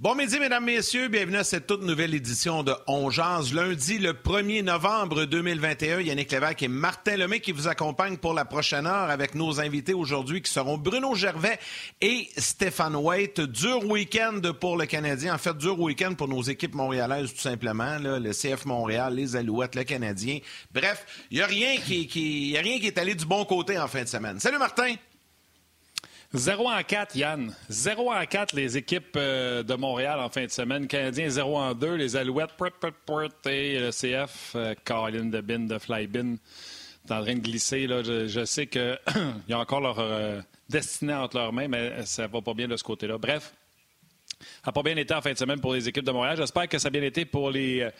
Bon midi, mesdames, messieurs. Bienvenue à cette toute nouvelle édition de On. Lundi, le 1er novembre 2021, Yannick Lévesque et Martin Lemay qui vous accompagnent pour la prochaine heure avec nos invités aujourd'hui qui seront Bruno Gervais et Stéphane Waite. Dur week-end pour le Canadien. En fait, dur week-end pour nos équipes montréalaises, tout simplement. Là, le CF Montréal, les Alouettes, le Canadien. Bref, il n'y a, rien qui, qui, y a rien qui est allé du bon côté en fin de semaine. Salut, Martin. 0 en 4, Yann. 0 en 4, les équipes euh, de Montréal en fin de semaine. Canadiens 0 en 2. Les Alouettes, et le CF, euh, Caroline de Bin, de Flybin, est en train de glisser. Là. Je, sais qu'il y a encore leur euh, destinée entre leurs mains, mais ça va pas bien de ce côté-là. Bref, ça n'a pas bien été en fin de semaine pour les équipes de Montréal. J'espère que ça a bien été pour les, euh,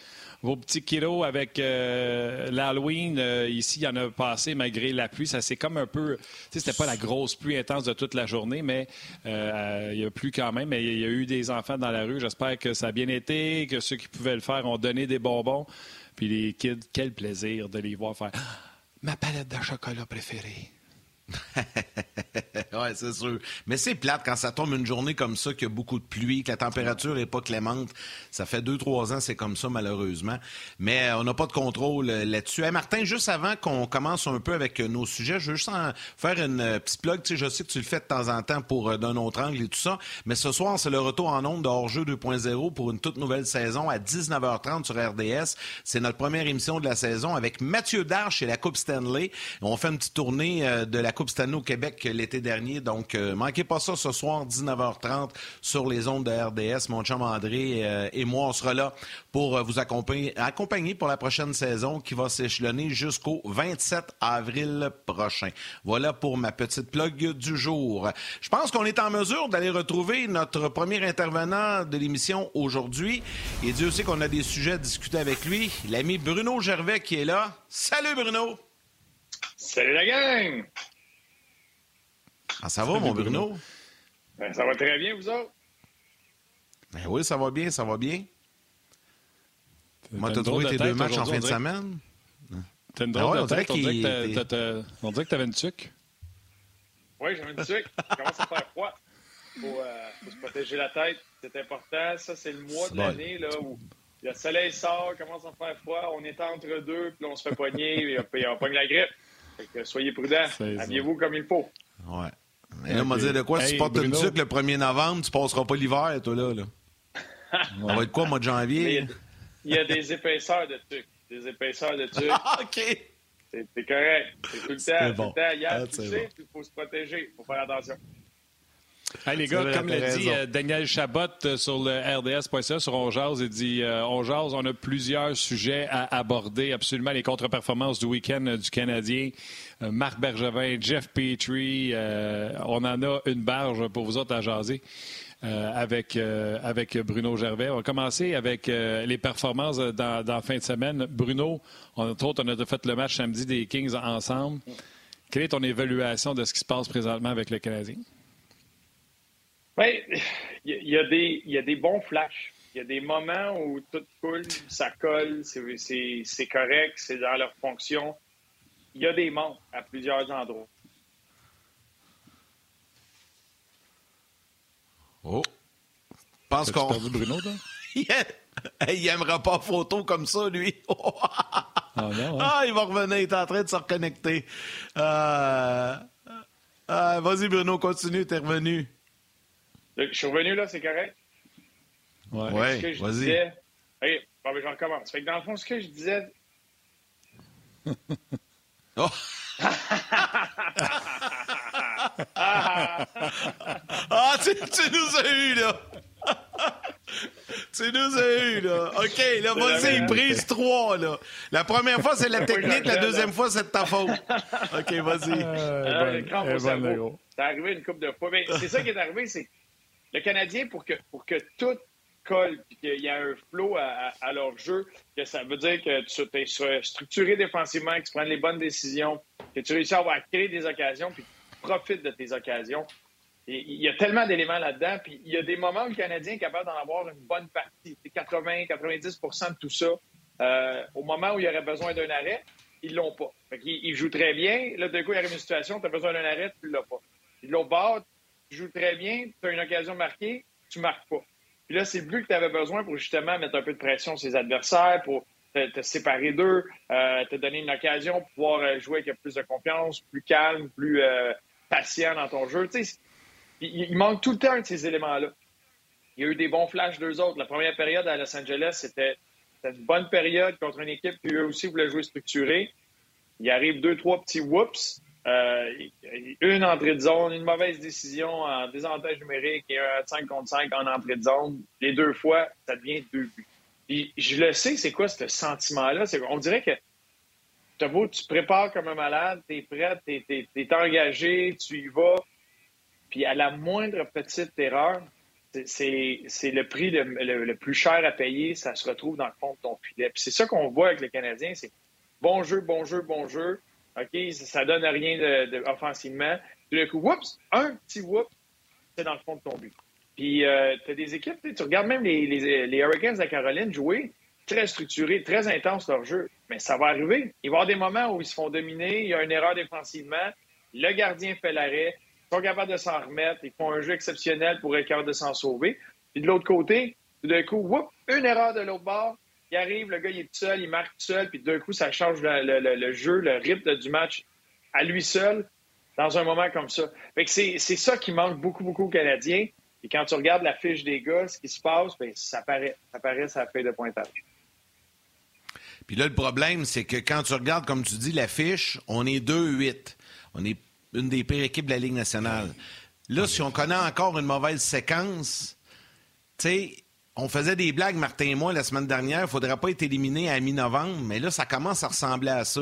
vos petits kilos avec euh, l'Halloween. Euh, ici, il y en a passé malgré la pluie. Ça c'est comme un peu. Tu sais, c'était pas la grosse pluie intense de toute la journée, mais il y a plu quand même. Mais il y a eu des enfants dans la rue. J'espère que ça a bien été, que ceux qui pouvaient le faire ont donné des bonbons. Puis les kids, quel plaisir de les voir faire ma palette de chocolat préférée. oui, c'est sûr. Mais c'est plate quand ça tombe une journée comme ça, qu'il y a beaucoup de pluie, que la température n'est pas clémente. Ça fait deux, trois ans, c'est comme ça, malheureusement. Mais euh, on n'a pas de contrôle euh, là-dessus. Martin, juste avant qu'on commence un peu avec euh, nos sujets, je veux juste faire une petite plug. Tu sais, je sais que tu le fais de temps en temps pour d'un autre angle et tout ça. Mais ce soir, c'est le retour en ondes de Hors-jeu 2.0 pour une toute nouvelle saison à 19h30 sur RDS. C'est notre première émission de la saison avec Mathieu Darche et la Coupe Stanley. On fait une petite tournée de la Coupe Stanley au Québec l'été dernier. Donc, euh, manquez pas ça ce soir, 19h30, sur les ondes de RDS. Mon chum André euh, et moi, on sera là pour euh, vous accompagner, accompagner pour la prochaine saison qui va s'échelonner jusqu'au 27 avril prochain. Voilà pour ma petite plug du jour. Je pense qu'on est en mesure d'aller retrouver notre premier intervenant de l'émission aujourd'hui. Et Dieu sait qu'on a des sujets à discuter avec lui. L'ami Bruno Gervais qui est là. Salut Bruno! Salut la gang! Ah, ça va, mon Bruno? Ben, ça va très bien, vous autres? Ben oui, ça va bien, ça va bien. Moi, t'as trouvé tes deux matchs en fin de semaine? T'as une drôle de tête. On dirait que t'avais une tuque. Oui, j'avais une tuque. Il commence à faire froid. Il faut, euh, faut, se protéger la tête. C'est important. Ça, c'est le mois de l'année là, où le soleil sort, commence à faire froid. On est entre deux, puis on se fait poigner et on pogne la grippe. Fait que soyez prudents. Habillez-vous comme il faut. Ouais. Et là, on m'a dit de quoi? si tu portes une tuque le 1er novembre, tu passeras pas l'hiver, toi, là. là. on va être quoi, mois de janvier? Il y, a, des épaisseurs de tuque. Des épaisseurs de tuque. Ah, OK. C'est correct. C'est tout le temps. Bon. Tout le temps. Il y a ah, il faut se protéger. Il faut faire attention. Hey, les gars, comme l'a dit euh, Daniel Chabot euh, sur le RDS.ca, sur Onjaz, il dit euh, Onjaz, on a plusieurs sujets à aborder, absolument les contre-performances du week-end du Canadien. Marc Bergevin, Jeff Petrie, on en a une barge pour vous autres à jaser. avec, avec Bruno Gervais. On va commencer avec les performances dans, dans, fin de semaine. Bruno, on, on a fait le match samedi des Kings ensemble. Quelle est ton évaluation de ce qui se passe présentement avec le Canadien? Oui, il y, a des, y a des bons flashs. Il y a des moments où tout coule, ça colle, c'est correct, c'est dans leur fonction. Il y a des manques à plusieurs endroits. Oh. Pense qu'on. Bruno, là? il n'aimera pas photo comme ça, lui. ah, non, hein? ah, il va revenir, il est en train de se reconnecter. Euh... Euh, Vas-y, Bruno, continue, t'es revenu. Je suis revenu là, c'est correct? Ouais, ouais vas-y. OK, bon, ben, j'en recommence. Fait que dans le fond, ce que je disais. oh! ah, tu, tu nous as eu, là! tu nous as eu, là. OK, là, vas-y, prise 3, là. La première fois, c'est la technique, la deuxième fois, c'est de ta faute. OK, vas-y. Euh, c'est arrivé une coupe de fois. c'est ça qui est arrivé, c'est le Canadien, pour que, pour que tout colle, puis qu'il y a un flow à, leur jeu, que ça veut dire que tu es structuré défensivement, que tu prends les bonnes décisions, que tu réussis à avoir créer des occasions, puis tu profites de tes occasions. il y a tellement d'éléments là-dedans, puis il y a des moments où le Canadien est capable d'en avoir une bonne partie. 80-90% de tout ça. Euh, au moment où il y aurait besoin d'un arrêt, ils l'ont pas. ils, jouent très bien. Là, d'un coup, il arrive une situation, tu as besoin d'un arrêt, tu l'as pas. Puis l'autre bord, tu joues très bien, tu as une occasion marquée, tu marques pas. Puis là, c'est le but que tu avais besoin pour justement mettre un peu de pression sur ses adversaires, pour te, séparer d'eux, euh, te donner une occasion pour pouvoir euh, jouer avec plus de confiance, plus calme, plus euh, patient dans ton jeu. Tu sais, il, manque tout le temps de ces éléments-là. Il y a eu des bons flashs d'eux autres. La première période à Los Angeles, c'était une bonne période contre une équipe qui eux aussi voulait jouer structuré. Il arrive deux, trois petits whoops. Euh, une entrée de zone, une mauvaise décision en désavantage numérique et un 5 contre 5 en entrée de zone. Les deux fois, ça devient deux buts. Je le sais, c'est quoi ce sentiment-là? On dirait que tu tu prépares comme un malade, tu es prêt, tu es, engagé, tu y vas. Puis à la moindre petite erreur, c'est le prix le, plus cher à payer, ça se retrouve dans le fond de ton filet. C'est ça qu'on voit avec les Canadiens, c'est bon jeu, bon jeu, bon jeu. OK, ça, donne rien de, offensivement. Puis le coup, oups, un petit whoop, c'est dans le fond de ton but. Puis euh, tu as des équipes, tu regardes même les, Hurricanes de Caroline jouer, très structuré, très intense leur jeu. Mais ça va arriver. Il va y avoir des moments où ils se font dominer, il y a une erreur défensivement, le gardien fait l'arrêt, ils sont capables de s'en remettre, ils font un jeu exceptionnel pour être capable de s'en sauver. Puis de l'autre côté, tout d'un coup, whoop, une erreur de l'autre bord, il arrive, le gars, il est tout seul, il marque tout seul, puis d'un coup, ça change le, jeu, le rythme du match à lui seul dans un moment comme ça. Fait que c'est ça qui manque beaucoup, beaucoup aux Canadiens. Et quand tu regardes la fiche des gars, ce qui se passe, bien, ça paraît, ça paraît, ça fait de pointage. Puis là, le problème, c'est que quand tu regardes, comme tu dis, la fiche, on est 2-8. On est une des pires équipes de la Ligue nationale. Là, si on connaît encore une mauvaise séquence, tu sais, on faisait des blagues, Martin et moi, la semaine dernière. Il ne faudrait pas être éliminé à mi-novembre, mais là, ça commence à ressembler à ça.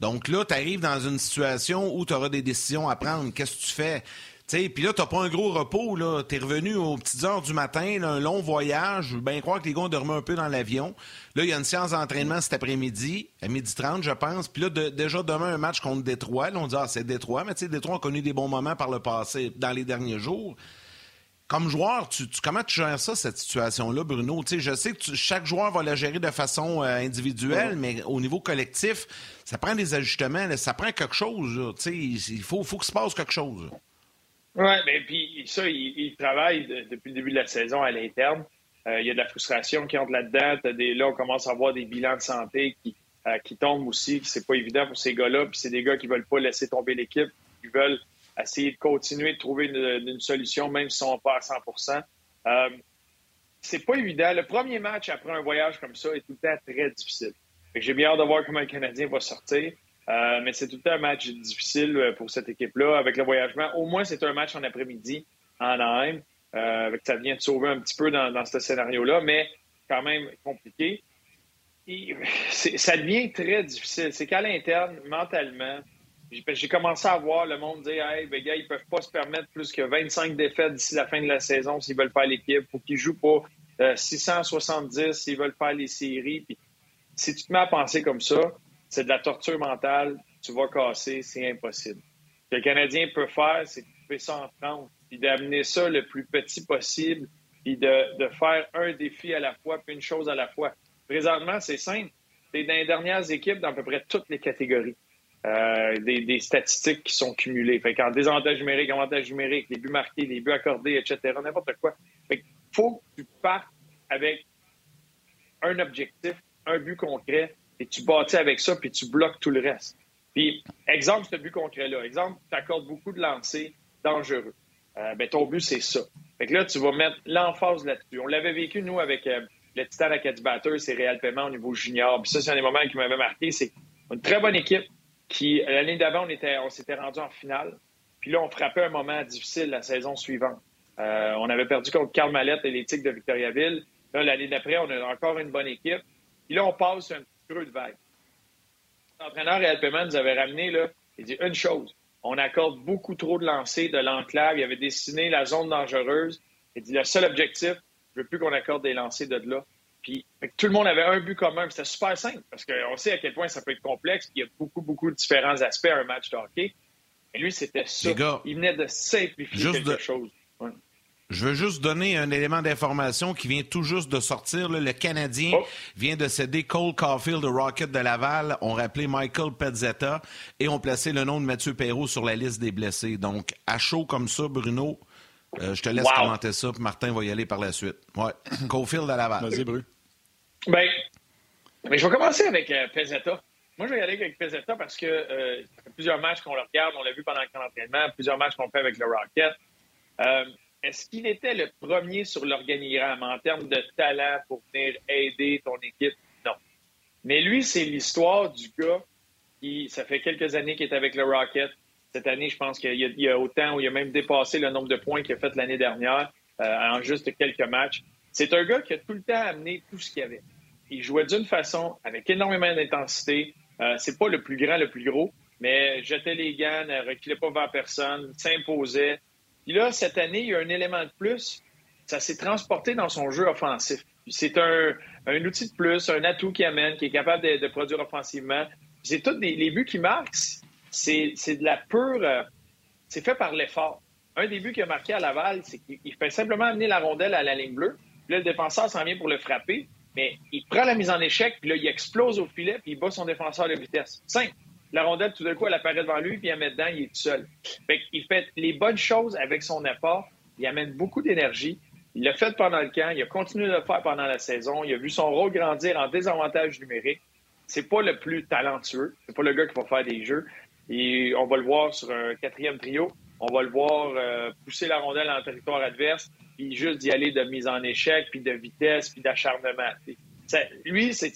Donc là, tu arrives dans une situation où tu auras des décisions à prendre. Qu'est-ce que tu fais? Puis là, tu pas un gros repos. Tu es revenu aux petites heures du matin, un long voyage. Je veux bien croire que les gars ont dormi un peu dans l'avion. Là, il y a une séance d'entraînement cet après-midi, à midi 30, je pense. Puis là, déjà demain, un match contre Détroit. Là, on dit, ah, c'est Détroit. Mais tu sais, Détroit a connu des bons moments par le passé, dans les derniers jours comme joueur, tu, comment tu gères ça, cette situation-là, Bruno? je sais que chaque joueur va la gérer de façon euh, individuelle, mais au niveau collectif, ça prend des ajustements, ça prend quelque chose. il faut, faut qu'il se passe quelque chose. Oui, mais ben, puis ça, il, travaille depuis le début de la saison à l'interne. Euh, il y a de la frustration qui entre là-dedans. là, on commence à avoir des bilans de santé qui, euh, qui tombent aussi, c'est pas évident pour ces gars-là. Puis c'est des gars qui veulent pas laisser tomber l'équipe, qui veulent essayer de continuer de trouver une, solution, même si on pas à 100% euh, C'est pas évident. Le premier match après un voyage comme ça est tout le temps très difficile. J'ai bien hâte de voir comment le Canadien va sortir. Euh, mais c'est tout le temps un match difficile euh, pour cette équipe-là avec le voyagement. Au moins, c'est un match en après-midi en Anaheim. Euh, ça vient de sauver un petit peu dans, ce scénario-là, mais quand même compliqué. ça devient très difficile. C'est qu'à l'interne, mentalement, j'ai commencé à voir le monde dire Hey, ben, gars, ils peuvent pas se permettre plus que 25 défaites d'ici la fin de la saison s'ils veulent faire l'équipe. Faut qu'ils jouent pas 670 euh, s'ils veulent faire les séries. Puis, si tu te mets à penser comme ça, c'est de la torture mentale. Tu vas casser, c'est impossible. Ce que le Canadien peut faire, c'est de couper ça en 30, puis d'amener ça le plus petit possible, puis de, faire un défi à la fois, puis une chose à la fois. Présentement, c'est simple. C'est dans les dernières équipes dans à peu près toutes les catégories. Euh, des, statistiques qui sont cumulées. Fait qu'en désavantage numérique, avantage numérique, les buts marqués, les buts accordés, etc., n'importe quoi. Fait faut que tu partes avec un objectif, un but concret, et tu bâtis avec ça, puis tu bloques tout le reste. Puis, exemple, ce but concret-là. Exemple, tu accordes beaucoup de lancers dangereux. Euh, ben, ton but, c'est ça. Fait que là, tu vas mettre l'emphase là-dessus. On l'avait vécu, nous, avec euh, le Titan Acadie Batters, c'est Réal Paiement au niveau junior. Puis ça, c'est un des moments qui m'avait marqué. C'est une très bonne équipe, qui, l'année d'avant, on, était, on s'était rendu en finale. Puis là, on frappait un moment difficile la saison suivante. Euh, on avait perdu contre Carl Mallette et les Tigres de Victoriaville. Là, l'année d'après, on a encore une bonne équipe. Puis là, on passe un petit creux de vague. L'entraîneur Réal Payman nous avait ramené, là, il dit une chose. On accorde beaucoup trop de lancers de l'enclave. Il avait dessiné la zone dangereuse. Il dit le seul objectif, je veux plus qu'on accorde des lancers de là. Puis tout le monde avait un but commun. C'était super simple parce qu'on sait à quel point ça peut être complexe. Il y a beaucoup, beaucoup de différents aspects à un match de hockey. Et lui, c'était ça. il venait de simplifier quelque chose. Je veux juste donner un élément d'information qui vient tout juste de sortir. Le Canadien oh. vient de céder Cole Caulfield au Rocket de Laval. On rappelé Michael Pezzetta et on placé le nom de Mathieu Perrault sur la liste des blessés. Donc, à chaud comme ça, Bruno, euh, je te laisse commenter ça, puis Martin va y aller par la suite. Ouais. Caulfield à Laval. Vas-y, Bru. Bien, mais je vais commencer avec euh, Pezzetta. Moi, je vais y aller avec Pezzetta parce que euh, ça fait plusieurs matchs qu'on le regarde. On l'a vu pendant le camp d'entraînement, plusieurs matchs qu'on fait avec le Rocket. Euh, est-ce qu'il était le premier sur l'organigramme en termes de talent pour venir aider ton équipe? Non. Mais lui, c'est l'histoire du gars qui, ça fait quelques années qu'il est avec le Rocket. Cette année, je pense qu'il y, a autant, où il a même dépassé le nombre de points qu'il a fait l'année dernière euh, en juste quelques matchs. C'est un gars qui a tout le temps amené tout ce qu'il y avait. Il jouait d'une façon avec énormément d'intensité. Euh, c'est pas le plus grand, le plus gros, mais jetait les gants, ne reculait pas vers personne, s'imposait. Puis là, cette année, il y a un élément de plus. Ça s'est transporté dans son jeu offensif. C'est un, outil de plus, un atout qui amène, qui est capable de, produire offensivement. C'est tous les, buts qui marquent, c'est de la pure. Euh, c'est fait par l'effort. Un des buts qu'il a marqué à Laval, c'est qu'il fait simplement amener la rondelle à la ligne bleue. Puis là, le défenseur s'en vient pour le frapper, mais il prend la mise en échec, puis là, il explose au filet, puis il bat son défenseur de vitesse. Simple. La rondelle, tout d'un coup, elle apparaît devant lui, puis il la met dedans, il est tout seul. Fait il fait les bonnes choses avec son effort. Il amène beaucoup d'énergie. Il l'a fait pendant le camp. Il a continué de le faire pendant la saison. Il a vu son rôle grandir en désavantage numérique. C'est pas le plus talentueux. C'est pas le gars qui va faire des jeux. Et on va le voir sur un quatrième trio. On va le voir euh, pousser la rondelle en territoire adverse, puis juste d'y aller de mise en échec, puis de vitesse, puis d'acharnement. Lui, c'est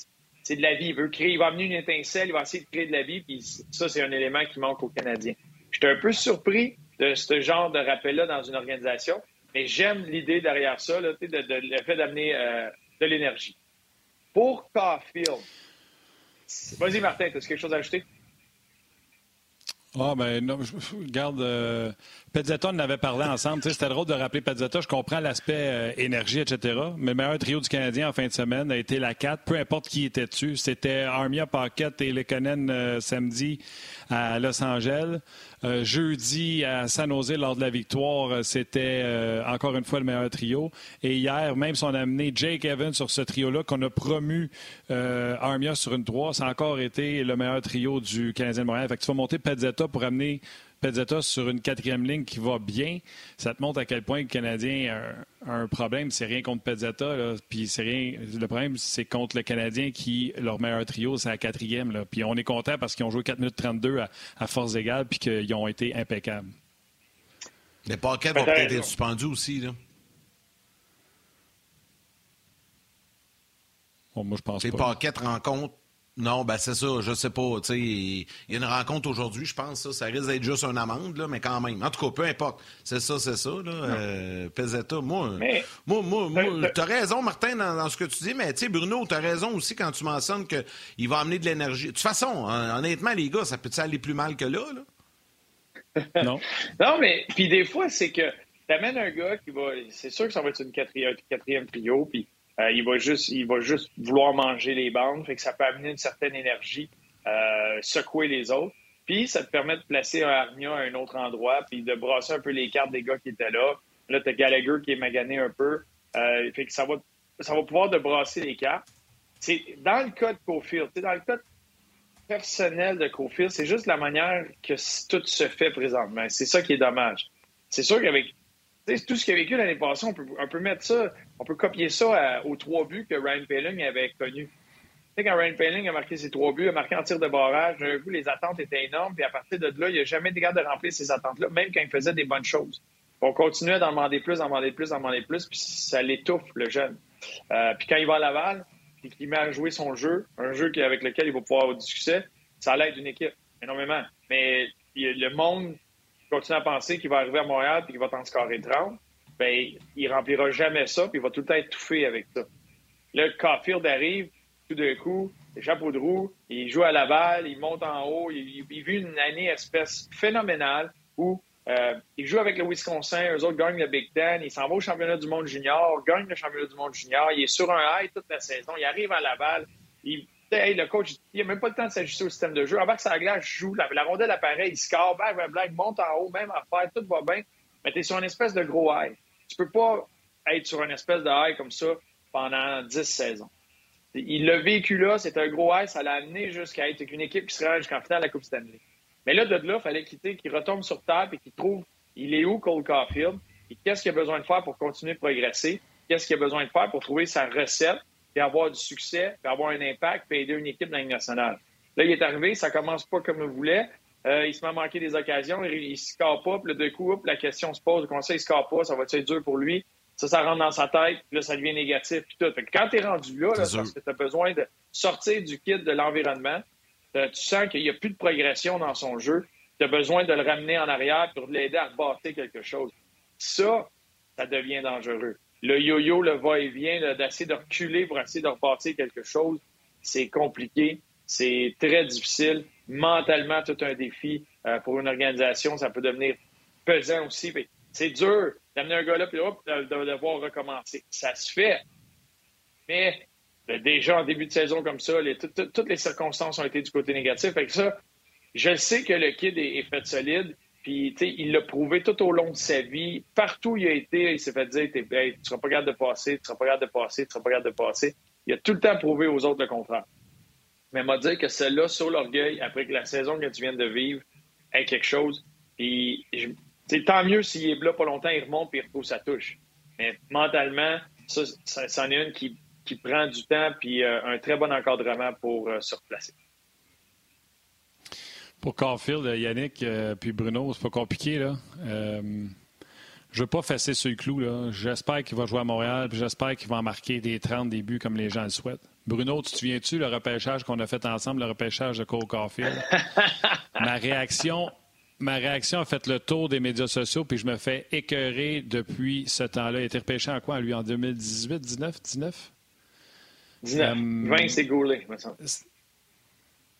de la vie. Il veut créer, il va amener une étincelle, il va essayer de créer de la vie, puis ça, c'est un élément qui manque aux Canadiens. J'étais un peu surpris de ce genre de rappel-là dans une organisation, mais j'aime l'idée derrière ça, de, le fait d'amener euh, de l'énergie. Pour Caulfield, vas-y Martin, as-tu quelque chose à ajouter? Ah, ben, non, je, regarde, euh, Pezzetta, on avait parlé ensemble. C'était drôle de rappeler Pezzetta. Je comprends l'aspect euh, énergie, etc. Mais le meilleur trio du Canadien en fin de semaine a été la 4, peu importe qui était dessus. C'était Armia Pocket et Lekonen euh, samedi à Los Angeles. Euh, jeudi à San Jose lors de la victoire, c'était encore une fois le meilleur trio. Et hier, même si on a amené Jake Evans sur ce trio-là, qu'on a promu Armia sur une 3, ça a encore été le meilleur trio du Canadien de Montréal. Fait que tu vas monter Pezzetta pour amener Pezzetta sur une quatrième ligne qui va bien, ça te montre à quel point le Canadien a un, problème. C'est rien contre Pezzetta, puis c'est rien. Le problème, c'est contre le Canadien qui, leur meilleur trio, c'est la quatrième. Là. Puis on est content parce qu'ils ont joué 4 minutes 32 à, à force égale, puis qu'ils ont été impeccables. Les paquets vont peut-être être suspendus aussi, là. Bon, moi, je pense Les paquets rencontrent non, ben c'est ça, je sais pas. Il y a une rencontre aujourd'hui, je pense, ça, ça risque d'être juste une amende, là, mais quand même. En tout cas, peu importe. C'est ça, c'est ça. Là, euh, Pesetta, moi, moi, moi, moi tu as raison, Martin, dans, ce que tu dis, mais tu sais, Bruno, tu as raison aussi quand tu mentionnes qu'il va amener de l'énergie. De toute façon, honnêtement, les gars, ça peut aller plus mal que là? là? non. non, mais puis des fois, c'est que tu amènes un gars qui va. C'est sûr que ça va être une quatrième, quatrième trio, puis euh, il, va juste, il va juste vouloir manger les bandes, fait que ça peut amener une certaine énergie, euh, secouer les autres. Puis ça te permet de placer un Armia à un autre endroit, puis de brasser un peu les cartes des gars qui étaient là. Là, tu as Gallagher qui est magané un peu. Euh, fait que ça va, ça va pouvoir de brasser les cartes. C'est dans le cas de Cofield, dans le cas personnel de Cofield, c'est juste la manière que tout se fait présentement. C'est ça qui est dommage. C'est sûr qu'avec tout ce qu'il a vécu l'année passée, on peut, mettre ça, on peut copier ça aux trois buts que Ryan Paling avait connus. Quand Ryan Paling a marqué ses trois buts, a marqué en tir de barrage, d'un coup, les attentes étaient énormes, puis à partir de là, il n'a jamais été capable de remplir ces attentes-là, même quand il faisait des bonnes choses. On continuait d'en demander plus, d'en demander plus, d'en demander plus, puis ça l'étouffe, le jeune. Euh, puis quand il va à Laval, puis qu'il met à jouer son jeu, un jeu avec lequel il va pouvoir avoir du succès, ça l'aide d'une équipe, énormément. Mais le monde continue à penser qu'il va arriver à Montréal et qu'il va t'en scorer 30, ben, il remplira jamais ça, puis il va tout le temps étouffer avec ça. Là, Caulfield arrive, tout d'un coup, les chapeaux de roue, il joue à Laval, il monte en haut, il, il vit une année espèce phénoménale où euh, il joue avec le Wisconsin, eux autres gagnent le Big Ten, il s'en va au championnat du monde junior, gagne le championnat du monde junior, il est sur un high toute la saison, il arrive à Laval, il, le coach, il n'a même pas le temps de s'ajuster au système de jeu. Avant que ça glace, joue, la, rondelle apparaît, il score, blague, blague, monte en haut, même affaire, tout va bien, mais tu es sur une espèce de gros high. Tu peux pas être sur une espèce de high comme ça pendant 10 saisons. Il l'a vécu là, c'est un gros high, ça l'a amené jusqu'à être une équipe qui se rend jusqu'en finale de la Coupe Stanley. Mais là, de là, il fallait quitter, qu'il retombe sur table et qu'il trouve il est où Cole Caulfield? Et qu'est-ce qu'il a besoin de faire pour continuer de progresser, qu'est-ce qu'il a besoin de faire pour trouver sa recette? Et avoir du succès, et avoir un impact, et aider une équipe dans nationale. Là, il est arrivé, ça commence pas comme il voulait. Euh, il se met à manquer des occasions, il, ne se score pas, puis là, de coup, la question se pose, comment ça, il se score pas, ça va être dur pour lui? Ça, ça rentre dans sa tête, puis là, ça devient négatif, puis tout. Fait que quand tu es rendu là, là parce que tu as besoin de sortir du kit de l'environnement, euh, tu sens qu'il n'y a plus de progression dans son jeu, tu as besoin de le ramener en arrière pour l'aider à rebâtir quelque chose. Ça, ça devient dangereux. Le yo-yo, le va-et-vient, d'essayer de reculer pour essayer de rebâtir quelque chose, c'est compliqué, c'est très difficile. Mentalement, tout un défi euh, pour une organisation. Ça peut devenir pesant aussi. C'est dur d'amener un gars là puis de, devoir recommencer. Ça se fait. Mais ben, déjà en début de saison comme ça, toutes les circonstances ont été du côté négatif. Fait ça, je sais que le kid est, fait solide. Puis, il l'a prouvé tout au long de sa vie. Partout où il a été, il s'est fait dire Tu ne seras pas capable de passer, tu ne seras pas capable de passer, tu ne seras pas capable de passer. Il a tout le temps prouvé aux autres le contraire. Mais m'a dit que celle-là, sur l'orgueil, après que la saison que tu viens de vivre ait quelque chose, puis tant mieux s'il est là pas longtemps, il remonte et il repousse sa touche. Mais mentalement, ça, c'en est une qui, prend du temps puis euh, un très bon encadrement pour euh, se replacer. Pour Caulfield, Yannick euh, puis Bruno, c'est pas compliqué. Là. Euh, je veux pas fesser sur le clou. J'espère qu'il va jouer à Montréal puis j'espère qu'il va en marquer des 30 débuts comme les gens le souhaitent. Bruno, tu te souviens-tu le repêchage qu'on a fait ensemble, le repêchage de Cole Caulfield? ma réaction, ma réaction a fait le tour des médias sociaux, puis je me fais écœurer depuis ce temps-là. Il a été repêché en quoi, lui, en 2018, 19, 19? 19. 20, c'est gaulé, me semble.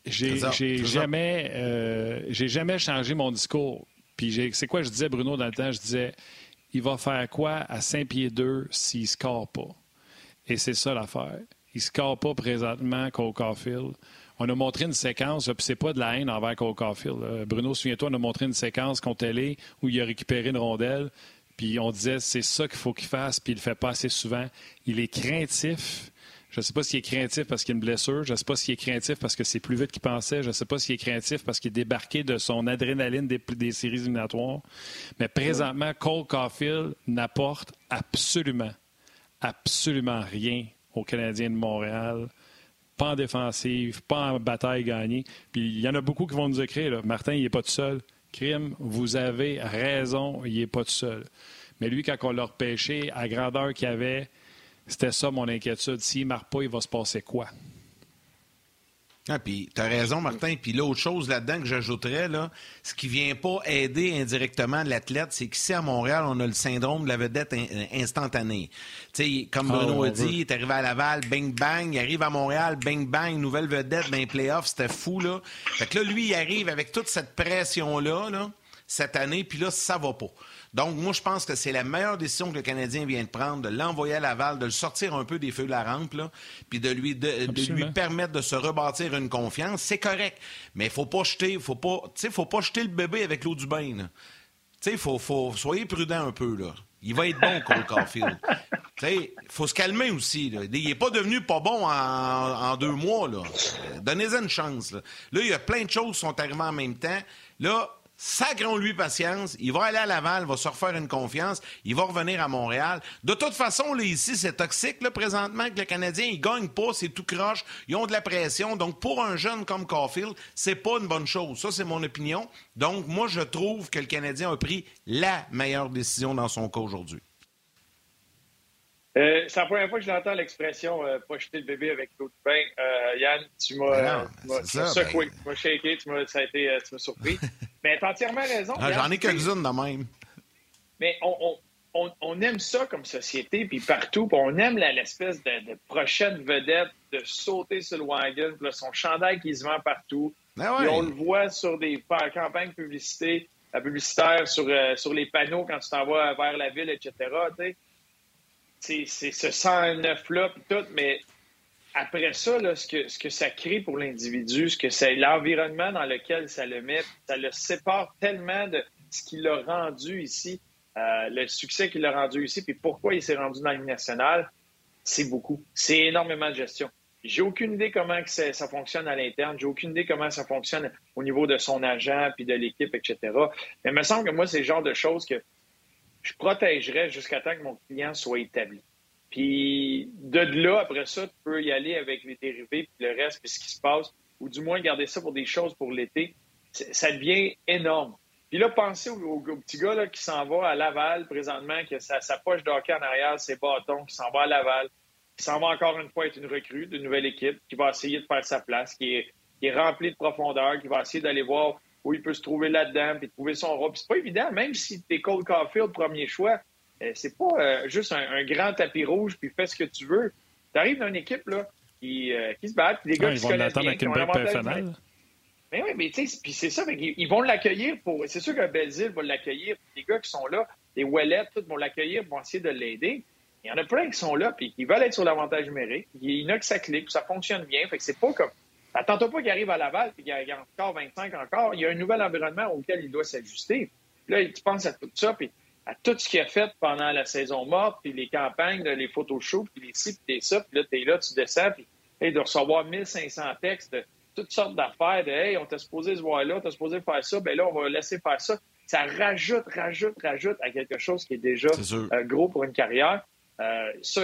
J'ai jamais, euh, j'ai jamais changé mon discours. Puis c'est quoi je disais, Bruno, dans le temps? Je disais, il va faire quoi à Saint-Pied-2 s'il ne score pas? Et c'est ça l'affaire. Il ne score pas présentement Cole Caulfield. On a montré une séquence, puis c'est pas de la haine envers Cole Caulfield. Bruno, souviens-toi, on a montré une séquence contre Télé où il a récupéré une rondelle, puis on disait c'est ça qu'il faut qu'il fasse, puis il le fait pas assez souvent. Il est craintif je ne sais pas s'il est craintif parce qu'il a une blessure. Je ne sais pas s'il est craintif parce que c'est plus vite qu'il pensait. Je ne sais pas s'il est craintif parce qu'il est débarqué de son adrénaline des, séries éliminatoires. Mais présentement, Cole Caulfield n'apporte absolument, absolument rien aux Canadiens de Montréal. Pas en défensive, pas en bataille gagnée. Puis il y en a beaucoup qui vont nous écrire. Martin, il n'est pas tout seul. Crime, vous avez raison, il n'est pas tout seul. Mais lui, quand on l'a repêché, à grandeur qu'il avait, c'était ça mon inquiétude. S'il ne marque pas, il va se passer quoi? Ah, puis tu as raison, Martin. Puis l'autre chose là-dedans que j'ajouterais, là, ce qui vient pas aider indirectement l'athlète, c'est qu'ici à Montréal, on a le syndrome de la vedette instantanée. sais, comme Bruno ah, a dit, il est arrivé à Laval, bang bang, il arrive à Montréal, bang bang, nouvelle vedette, ben playoff, c'était fou là. Fait que là, lui, il arrive avec toute cette pression-là, là, cette année, puis là, ça va pas. Donc, moi, je pense que c'est la meilleure décision que le Canadien vient de prendre, de l'envoyer à Laval, de le sortir un peu des feux de la rampe, là, puis de lui, de, lui permettre de se rebâtir une confiance. C'est correct, mais il faut pas jeter, faut pas, faut pas jeter le bébé avec l'eau du bain. Il faut, faut, soyez prudent un peu. Là. Il va être bon, Cole Caulfield. Il faut se calmer aussi. Là. Il n'est pas devenu pas bon en, deux mois. Donnez-en une chance. Là. là, il y a plein de choses qui sont arrivées en même temps. Là, Sacrons-lui patience. Il va aller à Laval, il va se refaire une confiance. Il va revenir à Montréal. De toute façon, là, ici, c'est toxique, là, présentement, que le Canadien, il gagne pas, c'est tout croche. Ils ont de la pression. Donc, pour un jeune comme Caulfield, c'est pas une bonne chose. Ça, c'est mon opinion. Donc, moi, je trouve que le Canadien a pris la meilleure décision dans son cas aujourd'hui. Euh, c'est la première fois que je l'entends l'expression euh, pas jeter le bébé avec l'eau de bain. Euh, Yann, tu m'as ben secoué, ben tu m'as shaké, tu m'as surpris. Mais t'as entièrement raison. Ah, J'en ai quelques-unes de même. Mais on, on, on, aime ça comme société, puis partout. Puis on aime l'espèce de, de, prochaine vedette de sauter sur le wagon, puis là, son chandail qui se vend partout. Ah ouais. on le voit sur des campagnes publicité, publicitaires, sur, euh, sur les panneaux quand tu t'en vas vers la ville, etc. C'est ce 109-là, puis tout, mais après ça, ce, que, ça crée pour l'individu, ce que c'est l'environnement dans lequel ça le met, ça le sépare tellement de ce qu'il a rendu ici. Euh, le succès qu'il a rendu ici, puis pourquoi il s'est rendu dans la nationale, c'est beaucoup. C'est énormément de gestion. J'ai aucune idée comment ça, fonctionne à l'interne. J'ai aucune idée comment ça fonctionne au niveau de son agent, puis de l'équipe, etc. Mais il me semble que moi, c'est le genre de choses que je protégerais jusqu'à temps que mon client soit établi. Puis de là, après ça, tu peux y aller avec les dérivés, puis le reste, puis ce qui se passe, ou du moins garder ça pour des choses pour l'été. Ça devient énorme. Puis là, pensez au, petit gars qui s'en va à Laval présentement, qui a sa, poche d'hockey en arrière, ses bâtons, qui s'en va à Laval, qui s'en va encore une fois être une recrue d'une nouvelle équipe, qui va essayer de faire sa place, qui est, qui est rempli de profondeur, qui va essayer d'aller voir où il peut se trouver là-dedans, puis trouver son rôle. C'est pas évident, même si tu es Cole Caulfield, premier choix, c'est pas euh, juste un, grand tapis rouge, puis fais ce que tu veux. Tu arrives dans une équipe là, qui, euh, qui se bat, puis des gars qui se connaissent bien, qui ont mais oui, mais tu sais, puis c'est ça, ils, vont l'accueillir pour. C'est sûr que Belzile va l'accueillir. Les gars qui sont là, les Wallet, tous vont l'accueillir pour essayer de l'aider. Il y en a plein qui sont là, puis qui veulent être sur l'avantage numérique. Il y en a que ça clique, ça fonctionne bien. Fait que c'est pas comme. Attends pas qu'il arrive à Laval, puis qu'il y a encore 25 encore. Il y a un nouvel environnement auquel il doit s'ajuster. Là, tu penses à tout ça, puis à tout ce qu'il a fait pendant la saison morte, puis les campagnes, les photoshoots, puis les ci, puis les ça, puis là, t'es là, tu descends, puis hey, de recevoir 1500 textes toutes sortes d'affaires de Hey, on t'a supposé se voir là, on t'a supposé faire ça, ben là, on va laisser faire ça. Ça rajoute, rajoute, rajoute à quelque chose qui est déjà euh, gros pour une carrière. Euh, ça,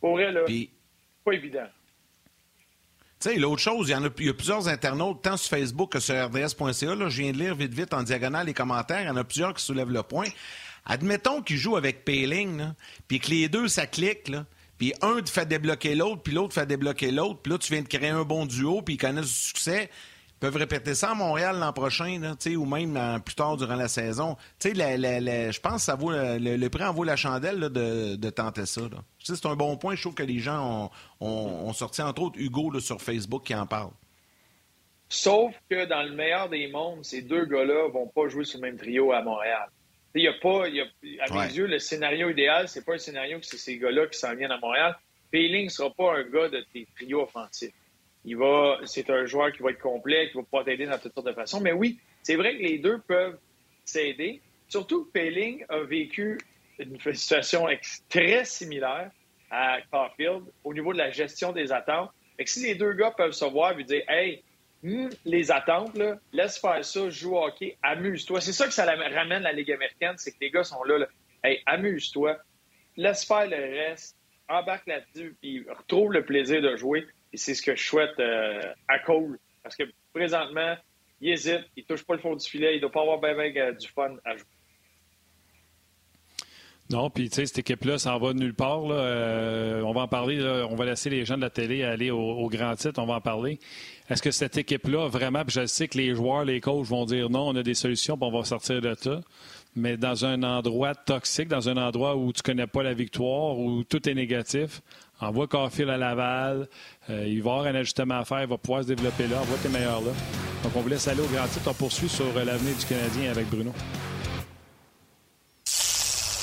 pour vrai, là, pas évident. Sais, l'autre chose, il y, en a, plusieurs internautes, tant sur Facebook que sur RDS.ca. Là, je viens de lire vite, vite en diagonale les commentaires. Il y en a plusieurs qui soulèvent le point. Admettons qu'ils jouent avec Payling, puis que les deux, ça clique, là puis un te fait débloquer l'autre, puis l'autre fait débloquer l'autre, puis là, tu viens de créer un bon duo, puis ils connaissent du succès. Ils peuvent répéter ça à Montréal l'an prochain, là, ou même plus tard durant la saison. Je pense que ça vaut le, prix en vaut la chandelle de, tenter ça. C'est un bon point. Je trouve que les gens ont, sorti, entre autres, Hugo sur Facebook qui en parle. Sauf que dans le meilleur des mondes, ces deux gars-là vont pas jouer sur le même trio à Montréal. Il y a pas, y a, à mes yeux, le scénario idéal, c'est pas un scénario que c'est ces gars-là qui s'en viennent à Montréal. Payling ne sera pas un gars de tes trios offensifs. Il va, c'est un joueur qui va être complet, qui va pouvoir t'aider dans toutes sortes de façons. Mais oui, c'est vrai que les deux peuvent s'aider. Surtout que Payling a vécu une situation très similaire à Caulfield au niveau de la gestion des attentes. Fait que si les deux gars peuvent se voir et dire Hey, Hmm, les attentes, là, laisse faire ça, joue au hockey, amuse-toi. C'est ça que ça ramène la Ligue américaine, c'est que les gars sont là. Hey, amuse-toi, laisse faire le reste, embarque là-dessus, puis retrouve le plaisir de jouer. Et c'est ce que je souhaite euh, à Cole. Parce que présentement, il hésite, il touche pas le fond du filet, il doit pas avoir bien euh, du fun à jouer. Non, puis tu sais, cette équipe-là s'en va de nulle part. Euh, on va en parler. on va laisser les gens de la télé aller au, grand titre. On va en parler. Est-ce que cette équipe-là, vraiment, puis je sais que les joueurs, les coachs vont dire non, on a des solutions, puis on va sortir de ça. Mais dans un endroit toxique, dans un endroit où tu connais pas la victoire, où tout est négatif, envoie Carfield à Laval. Euh, il va avoir un ajustement à faire. Il va pouvoir se développer là. Envoie tes meilleurs là. Donc, on vous laisse aller au grand titre. On poursuit sur l'avenir du Canadien avec Bruno.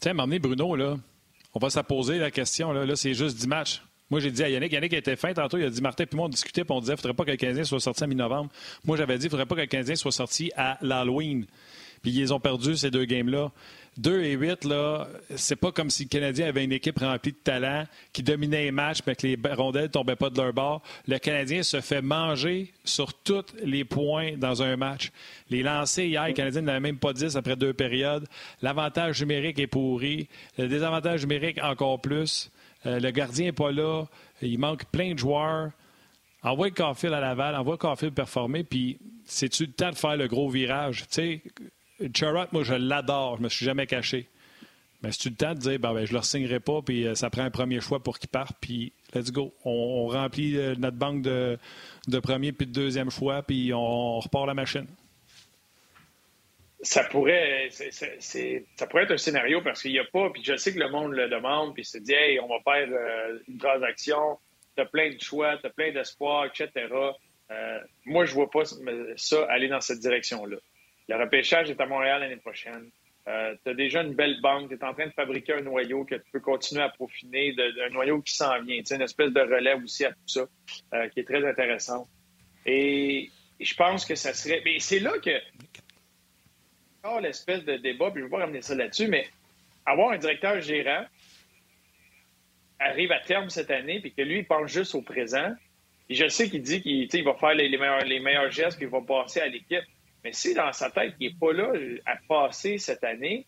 Tiens, m'emmener Bruno, là. On va se poser la question. Là, là c'est juste 10 matchs. Moi, j'ai dit à Yannick, Yannick était fin tantôt, il a dit Martin, puis moi, on discutait, puis on disait, il ne faudrait pas que le Canadien soit sorti à mi-novembre. Moi, j'avais dit, il ne faudrait pas que le Canadien soit sorti à l'Halloween. puis ils ont perdu ces deux games-là. 2 et 8, là, c'est pas comme si le Canadien avait une équipe remplie de talent qui dominait les matchs, mais que les rondelles ne tombaient pas de leur bord. Le Canadien se fait manger sur tous les points dans un match. Les lancers hier, le Canadien n'avait même pas 10 après deux périodes. L'avantage numérique est pourri. Le désavantage numérique encore plus. Euh, le gardien n'est pas là. Il manque plein de joueurs. Envoie Caulfield à Laval, envoie Caulfield performer, puis c'est-tu le temps de faire le gros virage? Tu sais, Charrot, moi, je l'adore. Je me suis jamais caché. Mais c'est-tu le temps de dire, ben, ben je ne le signerai pas, puis euh, ça prend un premier choix pour qu'il parte, puis let's go. On, remplit euh, notre banque de, de premier puis de deuxième choix, puis on, repart la machine. Ça pourrait, ça pourrait être un scénario parce qu'il n'y a pas, puis je sais que le monde le demande, puis se dit, hey, on va faire euh, une transaction, tu as plein de choix, tu as plein d'espoir, etc. moi, je vois pas ça aller dans cette direction-là. Le repêchage est à Montréal l'année prochaine. Euh, tu as déjà une belle banque, tu es en train de fabriquer un noyau que tu peux continuer à peaufiner, un noyau qui s'en vient, une espèce de relève aussi à tout ça, euh, qui est très intéressant. Et je pense que ça serait. Mais c'est là que. Oh, l'espèce de débat, puis je ne vais pas ramener ça là-dessus, mais avoir un directeur gérant arrive à terme cette année, puis que lui, il pense juste au présent. Et je sais qu'il dit qu'il va faire les, meilleurs, les meilleurs gestes, puis il va passer à l'équipe. Mais si dans sa tête, il n'est pas là à passer cette année,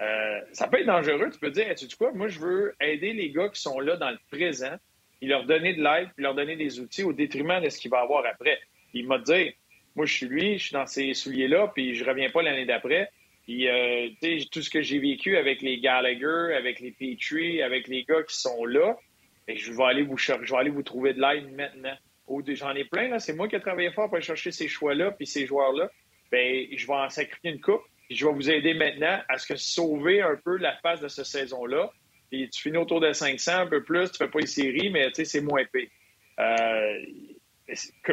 euh, ça peut être dangereux. Tu peux dire, tu sais quoi, moi, je veux aider les gars qui sont là dans le présent, et leur donner de l'aide, puis leur donner des outils au détriment de ce qu'il va avoir après. Il m'a dit, moi, je suis lui, je suis dans ces souliers-là, puis je reviens pas l'année d'après. Puis, euh, tout ce que j'ai vécu avec les Gallagher, avec les Petrie, avec les gars qui sont là, ben, je vais aller vous je vais aller vous trouver de l'aide maintenant. J'en ai plein, là. C'est moi qui ai travaillé fort pour aller chercher ces choix-là, puis ces joueurs-là ben, je vais en sacrifier une coupe. et je vais vous aider maintenant à ce que sauver un peu la phase de cette saison-là. Puis tu finis autour de 500, un peu plus, tu fais pas les séries, mais tu c'est moins épais. Euh,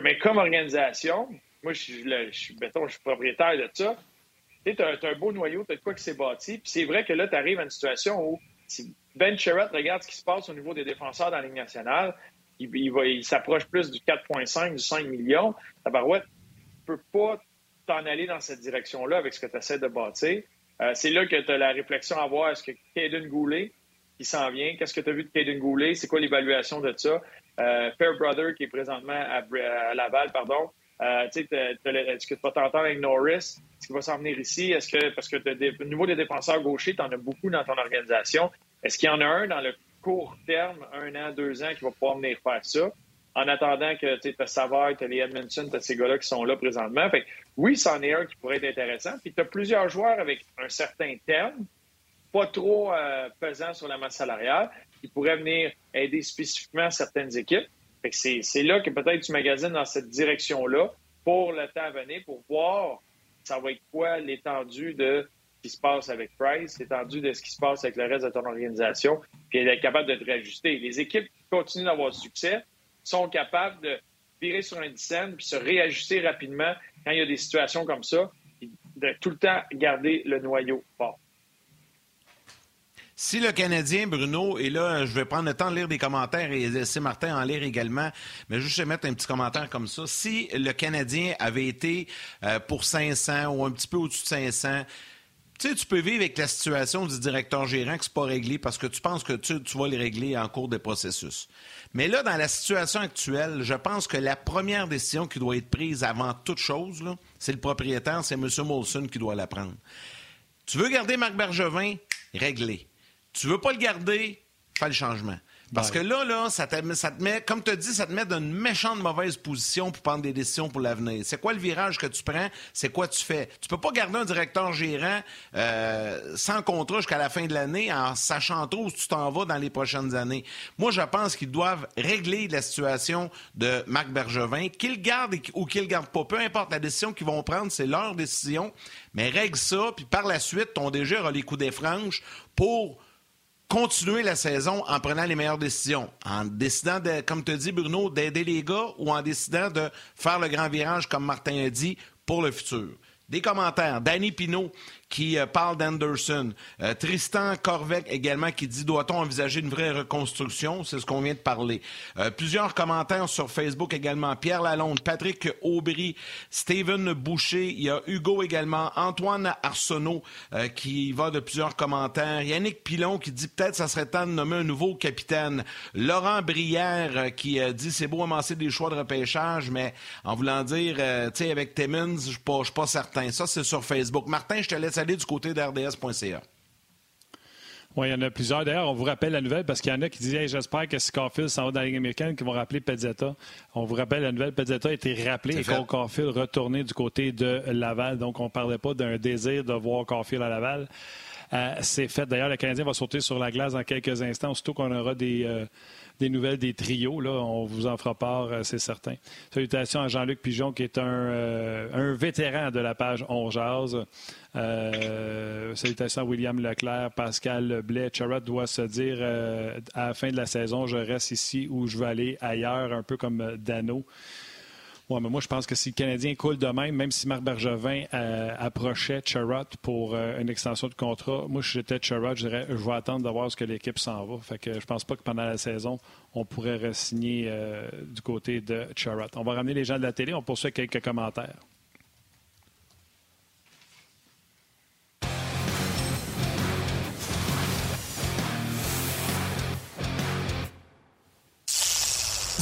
mais comme organisation, moi, je suis, je, suis, propriétaire de ça. Tu as, un beau noyau, tu as de quoi qui s'est bâti. Puis c'est vrai que là, tu arrives à une situation où si Ben Sherratt regarde ce qui se passe au niveau des défenseurs dans la Ligue nationale, il, il, s'approche plus du 4,5, du 5 millions. La barouette ne peut pas t'en aller dans cette direction-là avec ce que tu essaies de bâtir. Euh, c'est là que tu as la réflexion à voir. Est-ce que Caden Goulet, qui s'en vient, qu'est-ce que tu as vu de Caden Goulet? C'est quoi l'évaluation de ça? Euh, Fairbrother, qui est présentement à, Laval, pardon. Euh, est-ce que tu vas t'entendre avec Norris? Est-ce qu'il va s'en venir ici? Est-ce que, parce que au niveau des défenseurs gauchers, tu en as beaucoup dans ton organisation. Est-ce qu'il y en a un dans le court terme, un an, deux ans, qui va pouvoir venir faire ça? En attendant que tu as Savard, tu as les Edmondson, tu as ces gars-là qui sont là présentement. Fait oui, c'en est un qui pourrait être intéressant. Puis tu as plusieurs joueurs avec un certain terme, pas trop euh, pesant sur la masse salariale, qui pourraient venir aider spécifiquement certaines équipes. Fait c'est là que peut-être tu magasines dans cette direction-là pour le temps à venir, pour voir ça va être quoi l'étendue de ce qui se passe avec Price, l'étendue de ce qui se passe avec le reste de ton organisation, puis être capable de te réajuster. Les équipes qui continuent d'avoir succès, sont capables de virer sur un dizaine puis se réajuster rapidement quand il y a des situations comme ça, de tout le temps garder le noyau fort. Si le Canadien, Bruno, et là, je vais prendre le temps de lire des commentaires et laisser Martin en lire également, mais juste mettre un petit commentaire comme ça. Si le Canadien avait été euh, pour 500 ou un petit peu au-dessus de 500, tu sais, tu peux vivre avec la situation du directeur gérant que c'est pas réglé parce que tu penses que tu, vas le régler en cours de processus. Mais là, dans la situation actuelle, je pense que la première décision qui doit être prise avant toute chose, c'est le propriétaire, c'est M. Molson qui doit la prendre. Tu veux garder Marc Bergevin? Réglé. Tu veux pas le garder? Fais le changement. Parce que là, là, ça te, ça te met, comme tu as dit, ça te met dans une méchante mauvaise position pour prendre des décisions pour l'avenir. C'est quoi le virage que tu prends? C'est quoi tu fais? Tu peux pas garder un directeur gérant euh, sans contrat jusqu'à la fin de l'année en sachant trop où tu t'en vas dans les prochaines années. Moi, je pense qu'ils doivent régler la situation de Marc Bergevin, qu'ils gardent ou qu'ils gardent pas. Peu importe la décision qu'ils vont prendre, c'est leur décision. Mais règle ça, puis par la suite, ton DG aura les coups des franges pour continuer la saison en prenant les meilleures décisions, en décidant, de, comme tu dis, Bruno, d'aider les gars ou en décidant de faire le grand virage, comme Martin a dit, pour le futur. Des commentaires. Danny Pinault qui euh, parle d'Anderson. Euh, Tristan Corvec également qui dit doit-on envisager une vraie reconstruction? C'est ce qu'on vient de parler. Euh, plusieurs commentaires sur Facebook également. Pierre Lalonde, Patrick Aubry, Steven Boucher, il y a Hugo également, Antoine Arsenault qui va de plusieurs commentaires. Yannick Pilon qui dit peut-être ça serait temps de nommer un nouveau capitaine. Laurent Brière qui dit c'est beau amasser des choix de repêchage, mais en voulant dire, tu sais, avec Timmins, je ne suis pas certain. Ça, c'est sur Facebook. Martin, je te laisse aller du côté d'RDS.ca. Oui, il y en a plusieurs. D'ailleurs, on vous rappelle la nouvelle parce qu'il y en a qui disent J'espère que Scarfield s'en va dans la Ligue américaine, qui vont rappeler Pezzetta. On vous rappelle la nouvelle Pezzetta a été rappelé et Cole Caulfield retourné du côté de Laval. Donc, on ne parlait pas d'un désir de voir Caulfield à Laval. Euh, c'est fait. D'ailleurs, le Canadien va sauter sur la glace dans quelques instants, surtout qu'on aura des. Euh, des nouvelles des trios. Là, on vous en fera part, euh, c'est certain. Salutations à Jean-Luc Pigeon, qui est un, un, vétéran de la page On Jazz. Euh, salutations à William Leclerc, Pascal Blais. Charrot doit se dire à la fin de la saison, je reste ici ou je vais aller ailleurs, un peu comme Dano. Ouais, mais moi, je pense que si le Canadien coule de même, même si Marc Bergevin euh, approchait Charrot pour euh, une extension de contrat, moi, si j'étais Charrot, je dirais je vais attendre de voir ce que l'équipe s'en va. Fait que je pense pas que pendant la saison, on pourrait re-signer euh, du côté de Charrot. On va ramener les gens de la télé. On poursuit quelques commentaires.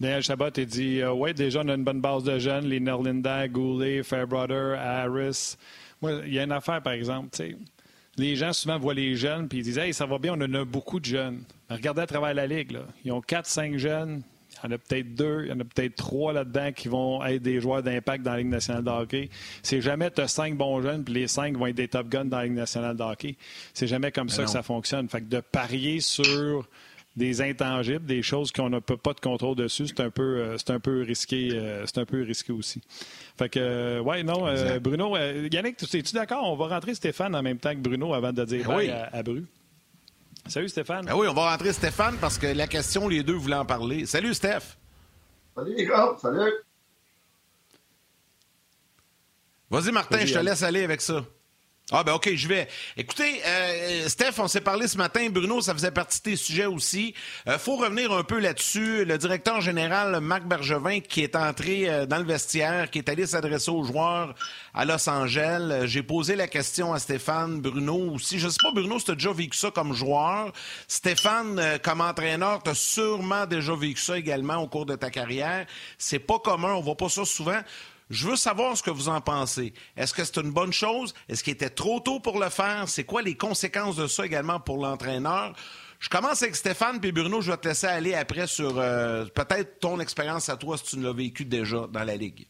Daniel Chabot a dit euh, Oui, déjà, on a une bonne base de jeunes, les Nerlinda, Goulet, Fairbrother, Harris. Moi, il y a une affaire, par exemple. Les gens souvent voient les jeunes puis ils disent Hey, ça va bien, on en a beaucoup de jeunes. regardez à travers la ligue. Là. Ils ont 4-5 jeunes. Il y en a peut-être deux, il y en a peut-être trois là-dedans qui vont être des joueurs d'impact dans la Ligue nationale de hockey. C'est jamais tu as cinq bons jeunes, puis les cinq vont être des top guns dans la Ligue nationale de hockey. C'est jamais comme ça que ça fonctionne. Fait que de parier sur des intangibles, des choses qu'on n'a pas de contrôle dessus, c'est un peu, euh, c'est un peu risqué, euh, c'est un peu risqué aussi. Fait que, euh, ouais, non, Bruno, Yannick, es-tu d'accord? On va rentrer Stéphane en même temps que Bruno avant de dire oui. à, Bru. Salut Stéphane. Ah oui, on va rentrer Stéphane parce que la question, les deux voulaient en parler. Salut Steph. Salut les gars, salut. Vas-y Martin, je te laisse aller avec ça. Ah ben OK, je vais. Écoutez, euh, Steph, on s'est parlé ce matin, Bruno, ça faisait partie de tes sujets aussi. Euh, faut revenir un peu là-dessus. Le directeur général Marc Bergevin qui est entré euh, dans le vestiaire, qui est allé s'adresser aux joueurs à Los Angeles. Euh, j'ai posé la question à Stéphane, Bruno aussi. Je sais pas, Bruno, si tu as déjà vécu ça comme joueur. Stéphane, comme entraîneur, tu as sûrement déjà vécu ça également au cours de ta carrière. C'est pas commun, on voit pas ça souvent. Je veux savoir ce que vous en pensez. Est-ce que c'est une bonne chose? Est-ce qu'il était trop tôt pour le faire? C'est quoi les conséquences de ça également pour l'entraîneur? Je commence avec Stéphane, puis Bruno, je vais te laisser aller après sur euh, peut-être ton expérience à toi si tu l'as vécu déjà dans la Ligue.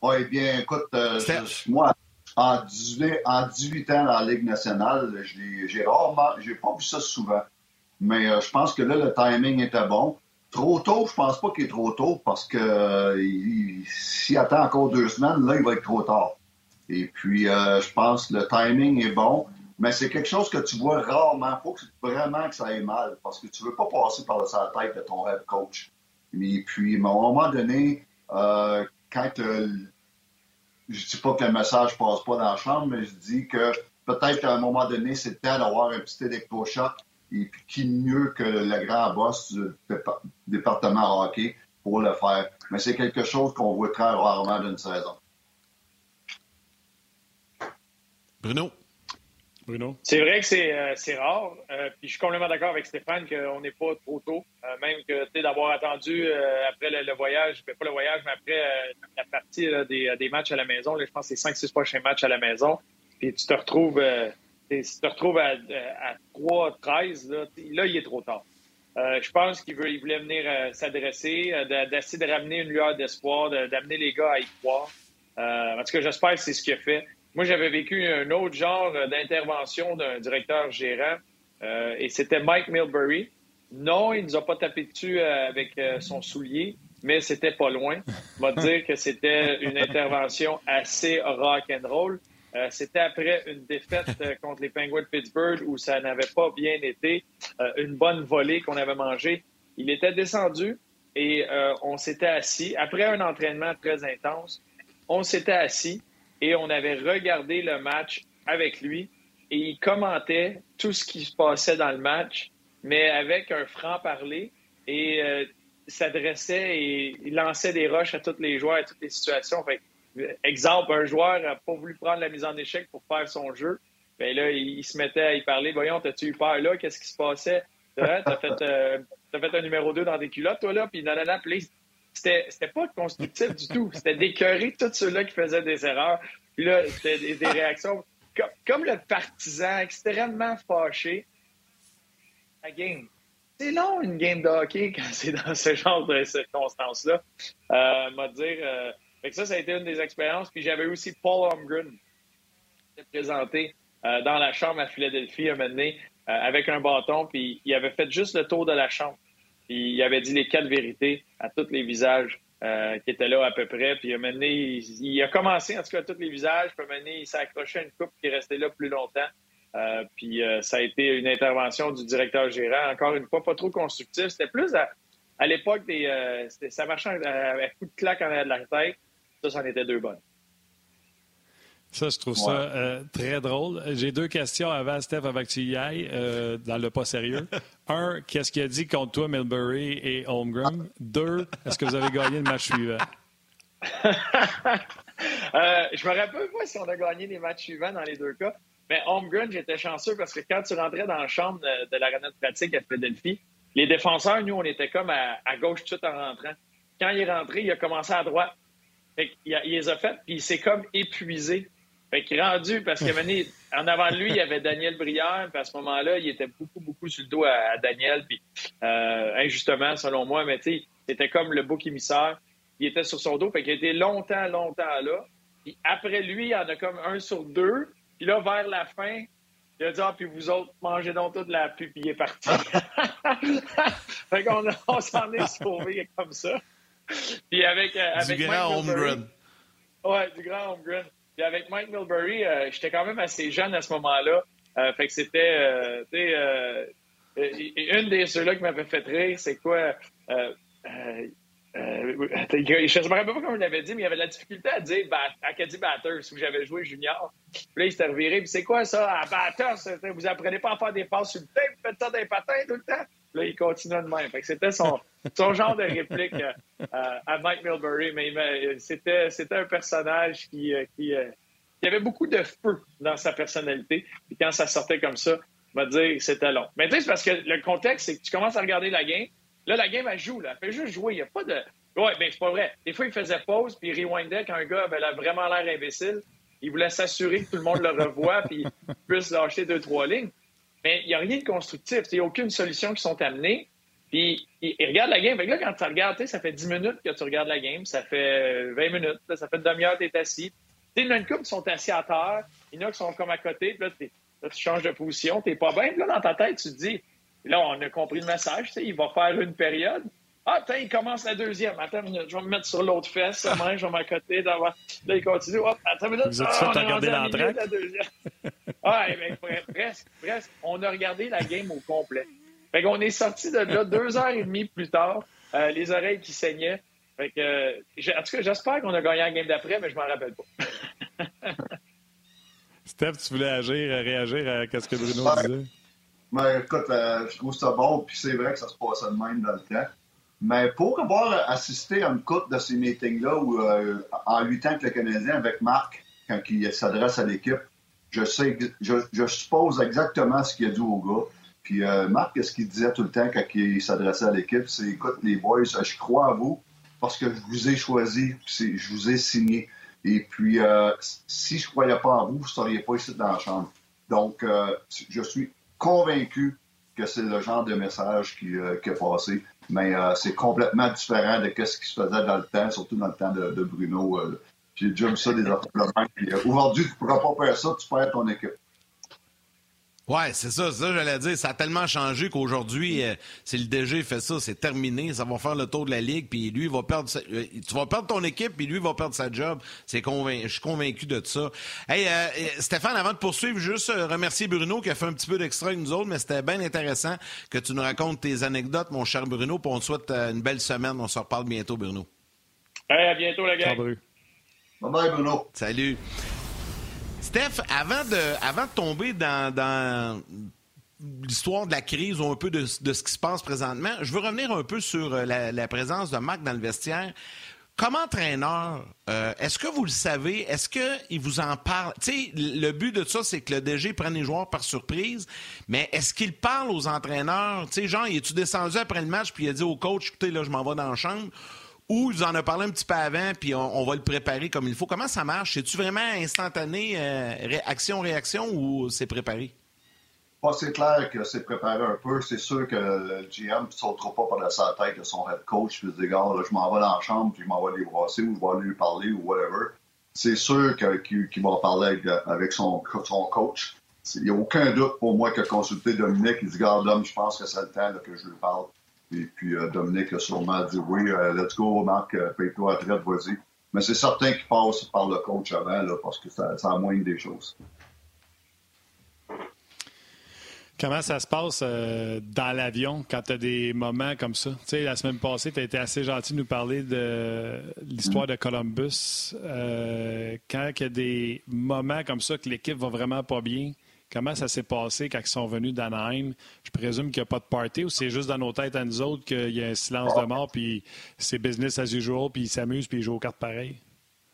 Oui, bien, écoute, euh, moi, en 18, en 18, ans dans la Ligue nationale, j'ai rarement, j'ai pas vu ça souvent. Mais euh, je pense que là, le timing était bon. Trop tôt, je pense pas qu'il est trop tôt parce que euh, s'il attend encore deux semaines, là, il va être trop tard. Et puis, euh, je pense que le timing est bon, mais c'est quelque chose que tu vois rarement. Il faut vraiment que ça aille mal parce que tu veux pas passer par la tête de ton head coach. Et puis, à un moment donné, euh, quand je dis pas que le message passe pas dans la chambre, mais je dis que peut-être qu'à un moment donné, c'est le temps d'avoir un petit électrochoc et puis qui mieux que le grand boss du département hockey pour le faire. Mais c'est quelque chose qu'on voit très rarement d'une saison. Bruno? Bruno? C'est vrai que c'est euh, rare. Euh, puis je suis complètement d'accord avec Stéphane qu'on n'est pas trop tôt. Euh, même que d'avoir attendu après le, voyage, ben, pas le voyage, mais après la partie des, des, matchs à la maison. je pense que c'est 5-6 prochains matchs à la maison. Puis tu te retrouves si tu te retrouves à, à 3-13, là, là, il est trop tard. Euh, je pense qu'il veut, il voulait venir euh, s'adresser, euh, d'essayer de ramener une lueur d'espoir, d'amener les gars à y croire. en tout cas, j'espère que c'est ce qu'il a fait. Moi, j'avais vécu un autre genre d'intervention d'un directeur gérant et c'était Mike Milbury. Non, il ne nous a pas tapé dessus avec son soulier, mais c'était pas loin. On va dire que c'était une intervention assez rock and roll. Euh, c'était après une défaite euh, contre les Penguins de Pittsburgh où ça n'avait pas bien été, euh, une bonne volée qu'on avait mangée. Il était descendu et on s'était assis. Après un entraînement très intense, on s'était assis et on avait regardé le match avec lui et il commentait tout ce qui se passait dans le match, mais avec un franc-parler et s'adressait et il lançait des rushs à tous les joueurs, à toutes les situations. Fait Exemple, un joueur n'a pas voulu prendre la mise en échec pour faire son jeu. Bien là, il, se mettait à y parler. Voyons, t'as-tu eu peur là? Qu'est-ce qui se passait? T'as fait, euh, fait un numéro 2 dans des culottes, toi, là? Puis nanana, puis c'était, pas constructif du tout. C'était d'écœurer tous ceux-là qui faisaient des erreurs. Puis là, c'était des, réactions comme, comme, le partisan extrêmement fâché. La game. C'est long, une game de hockey, quand c'est dans ce genre de circonstances-là. Euh, m'a dire, euh, ça, ça a été une des expériences. Puis j'avais aussi Paul Holmgren qui était présenté euh, dans la chambre à Philadelphie un moment euh, avec un bâton. Puis il avait fait juste le tour de la chambre. Puis il avait dit les quatre vérités à tous les visages euh, qui étaient là à peu près. Puis il, a commencé en tout cas à tous les visages. Puis il s'est accroché à une coupe qui est restée là plus longtemps. puis ça a été une intervention du directeur gérant, encore une fois, pas trop constructif. C'était plus à, l'époque des. ça marchait avec coup de claque en arrière de la tête. Ça, c'en était deux bonnes. Ça, je trouve ça euh, très drôle. J'ai deux questions avant, Steph, avant que tu y ailles, euh, dans le pas sérieux. Un, qu'est-ce qu'il a dit contre toi, Milbury et Holmgren? Deux, est-ce que vous avez gagné le match suivant? euh, je me rappelle pas si on a gagné les matchs suivants dans les deux cas. Mais Holmgren, j'étais chanceux parce que quand tu rentrais dans la chambre de, de l'arena de pratique à Philadelphie, les défenseurs, nous, on était comme à, à gauche tout de suite en rentrant. Quand il est rentré, il a commencé à droite. Fait il, il, les a faites, puis il s'est comme épuisé. Fait qu'il est rendu, parce que en avant de lui, il y avait Daniel Brière, puis à ce moment-là, il était beaucoup, beaucoup sur le dos à, Daniel, puis euh, injustement, selon moi, mais tu sais, c'était comme le bouc émissaire. Il était sur son dos, fait qu'il a été longtemps, longtemps là. Puis après lui, il y en a comme un sur deux. Puis là, vers la fin, il a dit Ah, puis vous autres, mangez donc toute la pub, puis il est parti. fait qu'on on s'en est sauvé comme ça. Puis avec, euh, avec du grand Holmgren. Ouais, du grand Holmgren. Puis avec Mike Milbury, euh, j'étais quand même assez jeune à ce moment-là. Euh, fait que c'était, tu sais, une des ceux-là qui m'avait fait rire, c'est quoi? je ne me rappelle pas comment il l'avait dit, mais il avait de la difficulté à dire Acadie Batters, où j'avais joué junior. Puis là, il s'était reviré. Puis c'est quoi ça? À Batters, vous apprenez pas à faire des passes sur le tape, vous faites ça des patins tout le temps. Là, il continuait de même. c'était son, genre de réplique euh, à Mike Milbury, mais, c'était, un personnage qui, euh, euh, qui, avait beaucoup de feu dans sa personnalité. Et quand ça sortait comme ça, on va dire c'était long. Mais tu sais, c'est parce que le contexte, c'est que tu commences à regarder la game. Là, la game, elle joue. Elle fait juste jouer. Il n'y a pas de. Ouais, mais c'est pas vrai. Des fois, il faisait pause, puis il rewindait quand un gars avait vraiment l'air imbécile. Il voulait s'assurer que tout le monde le revoit, puis puisse lâcher deux, trois lignes. Mais il n'y a rien de constructif. Il n'y a aucune solution qui sont amenées. Puis il, regarde la game. là, quand tu regardes, ça fait 10 minutes que tu regardes la game. Ça fait 20 minutes. ça fait une demi-heure que tu es assis. Il y en a une couple qui sont assis à terre. Il y en a qui sont comme à côté. Là, tu changes de position. Tu pas bien. Puis là, dans ta tête, tu te dis, là, on a compris le message. Il va faire une période. Ah, tiens, il commence la deuxième. Attends une minute, je vais me mettre sur l'autre fesse. Moi, je vais m'accoter. Là, il continue. Hop, attends une minute. Vous êtes ah, on regardé l'entraque? La deuxième. ah, ben, presque, presque. On a regardé la game au complet. Fait qu'on est sorti de là deux heures et demie plus tard, euh, les oreilles qui saignaient. Fait que, euh, en tout cas, j'espère qu'on a gagné la game d'après, mais je m'en rappelle pas. Steph, tu voulais agir, réagir à ce que Bruno disait? Mais écoute, euh, je trouve ça bon, puis c'est vrai que ça se passait de même dans le temps. Mais pour avoir assisté à une coupe de ces meetings-là, où en huit ans que le Canadien, avec Marc, quand il s'adresse à l'équipe, je sais, je, suppose exactement ce qu'il a dit aux gars. Puis euh, Marc, ce qu'il disait tout le temps quand il s'adressait à l'équipe, c'est écoute, les boys, je crois à vous parce que je vous ai choisi, je vous ai signé. Et puis, euh, si je croyais pas en vous, vous ne seriez pas ici dans la chambre. Donc, euh, je suis convaincu que c'est le genre de message qui, qui a passé. Mais c'est complètement différent de ce qui se faisait dans le temps, surtout dans le temps de, Bruno. J'ai déjà vu ça des affaires Aujourd'hui, tu ne pourras pas faire ça, tu perds ton équipe. Ouais, c'est ça, ça j'allais dire. Ça a tellement changé qu'aujourd'hui, euh, si le DG fait ça, c'est terminé. Ça va faire le tour de la ligue, puis lui, il va perdre. Euh, tu vas perdre ton équipe, puis lui, il va perdre sa job. C'est Je suis convaincu de ça. Hey, euh, Stéphane, avant de poursuivre, juste remercier Bruno qui a fait un petit peu d'extra avec nous autres, mais c'était bien intéressant que tu nous racontes tes anecdotes, mon cher Bruno. Puis on te souhaite une belle semaine. On se reparle bientôt, Bruno. Hey, à bientôt, les gars. Bye bye, Bruno. Salut. Steph, avant de, avant de tomber dans, l'histoire de la crise ou un peu de, ce qui se passe présentement, je veux revenir un peu sur euh, la, présence de Marc dans le vestiaire. Comme entraîneur, euh, est-ce que vous le savez? Est-ce qu'il vous en parle? Tu sais, le but de ça, c'est que le DG prenne les joueurs par surprise, mais est-ce qu'il parle aux entraîneurs? Tu sais, genre, es-tu descendu après le match puis il a dit au coach, écoutez, là, je m'en vais dans la chambre? Ou vous en a parlé un petit peu avant, puis on, va le préparer comme il faut. Comment ça marche? C'est-tu vraiment instantané, euh, action-réaction, ou c'est préparé? c'est clair que c'est préparé un peu. C'est sûr que le GM ne sautera pas par sa tête de son head coach puis se dit, là, je m'en vais dans la chambre, puis je m'en vais les brasser, ou je vais lui parler, ou whatever. C'est sûr qu'il va parler avec, son, coach. Il n'y a aucun doute pour moi que consulter Dominique, il dit, regarde, je pense que c'est le temps que je lui parle. Et puis euh, Dominique a sûrement dit oui, euh, let's go, Marc, euh, paye-toi à traite, vas-y. Mais c'est certain qu'il passe par le coach avant, là, parce que ça, ça des choses. Comment ça se passe dans l'avion quand tu as des moments comme ça? Tu sais, la semaine passée, tu as été assez gentil de nous parler de l'histoire de Columbus. quand il y a des moments comme ça que l'équipe va vraiment pas bien, Comment ça s'est passé quand ils sont venus d'Anaheim? Je présume qu'il n'y a pas de party ou c'est juste dans nos têtes à nous autres qu'il y a un silence de mort, puis c'est business as usual, puis ils s'amusent, puis ils jouent aux cartes pareilles?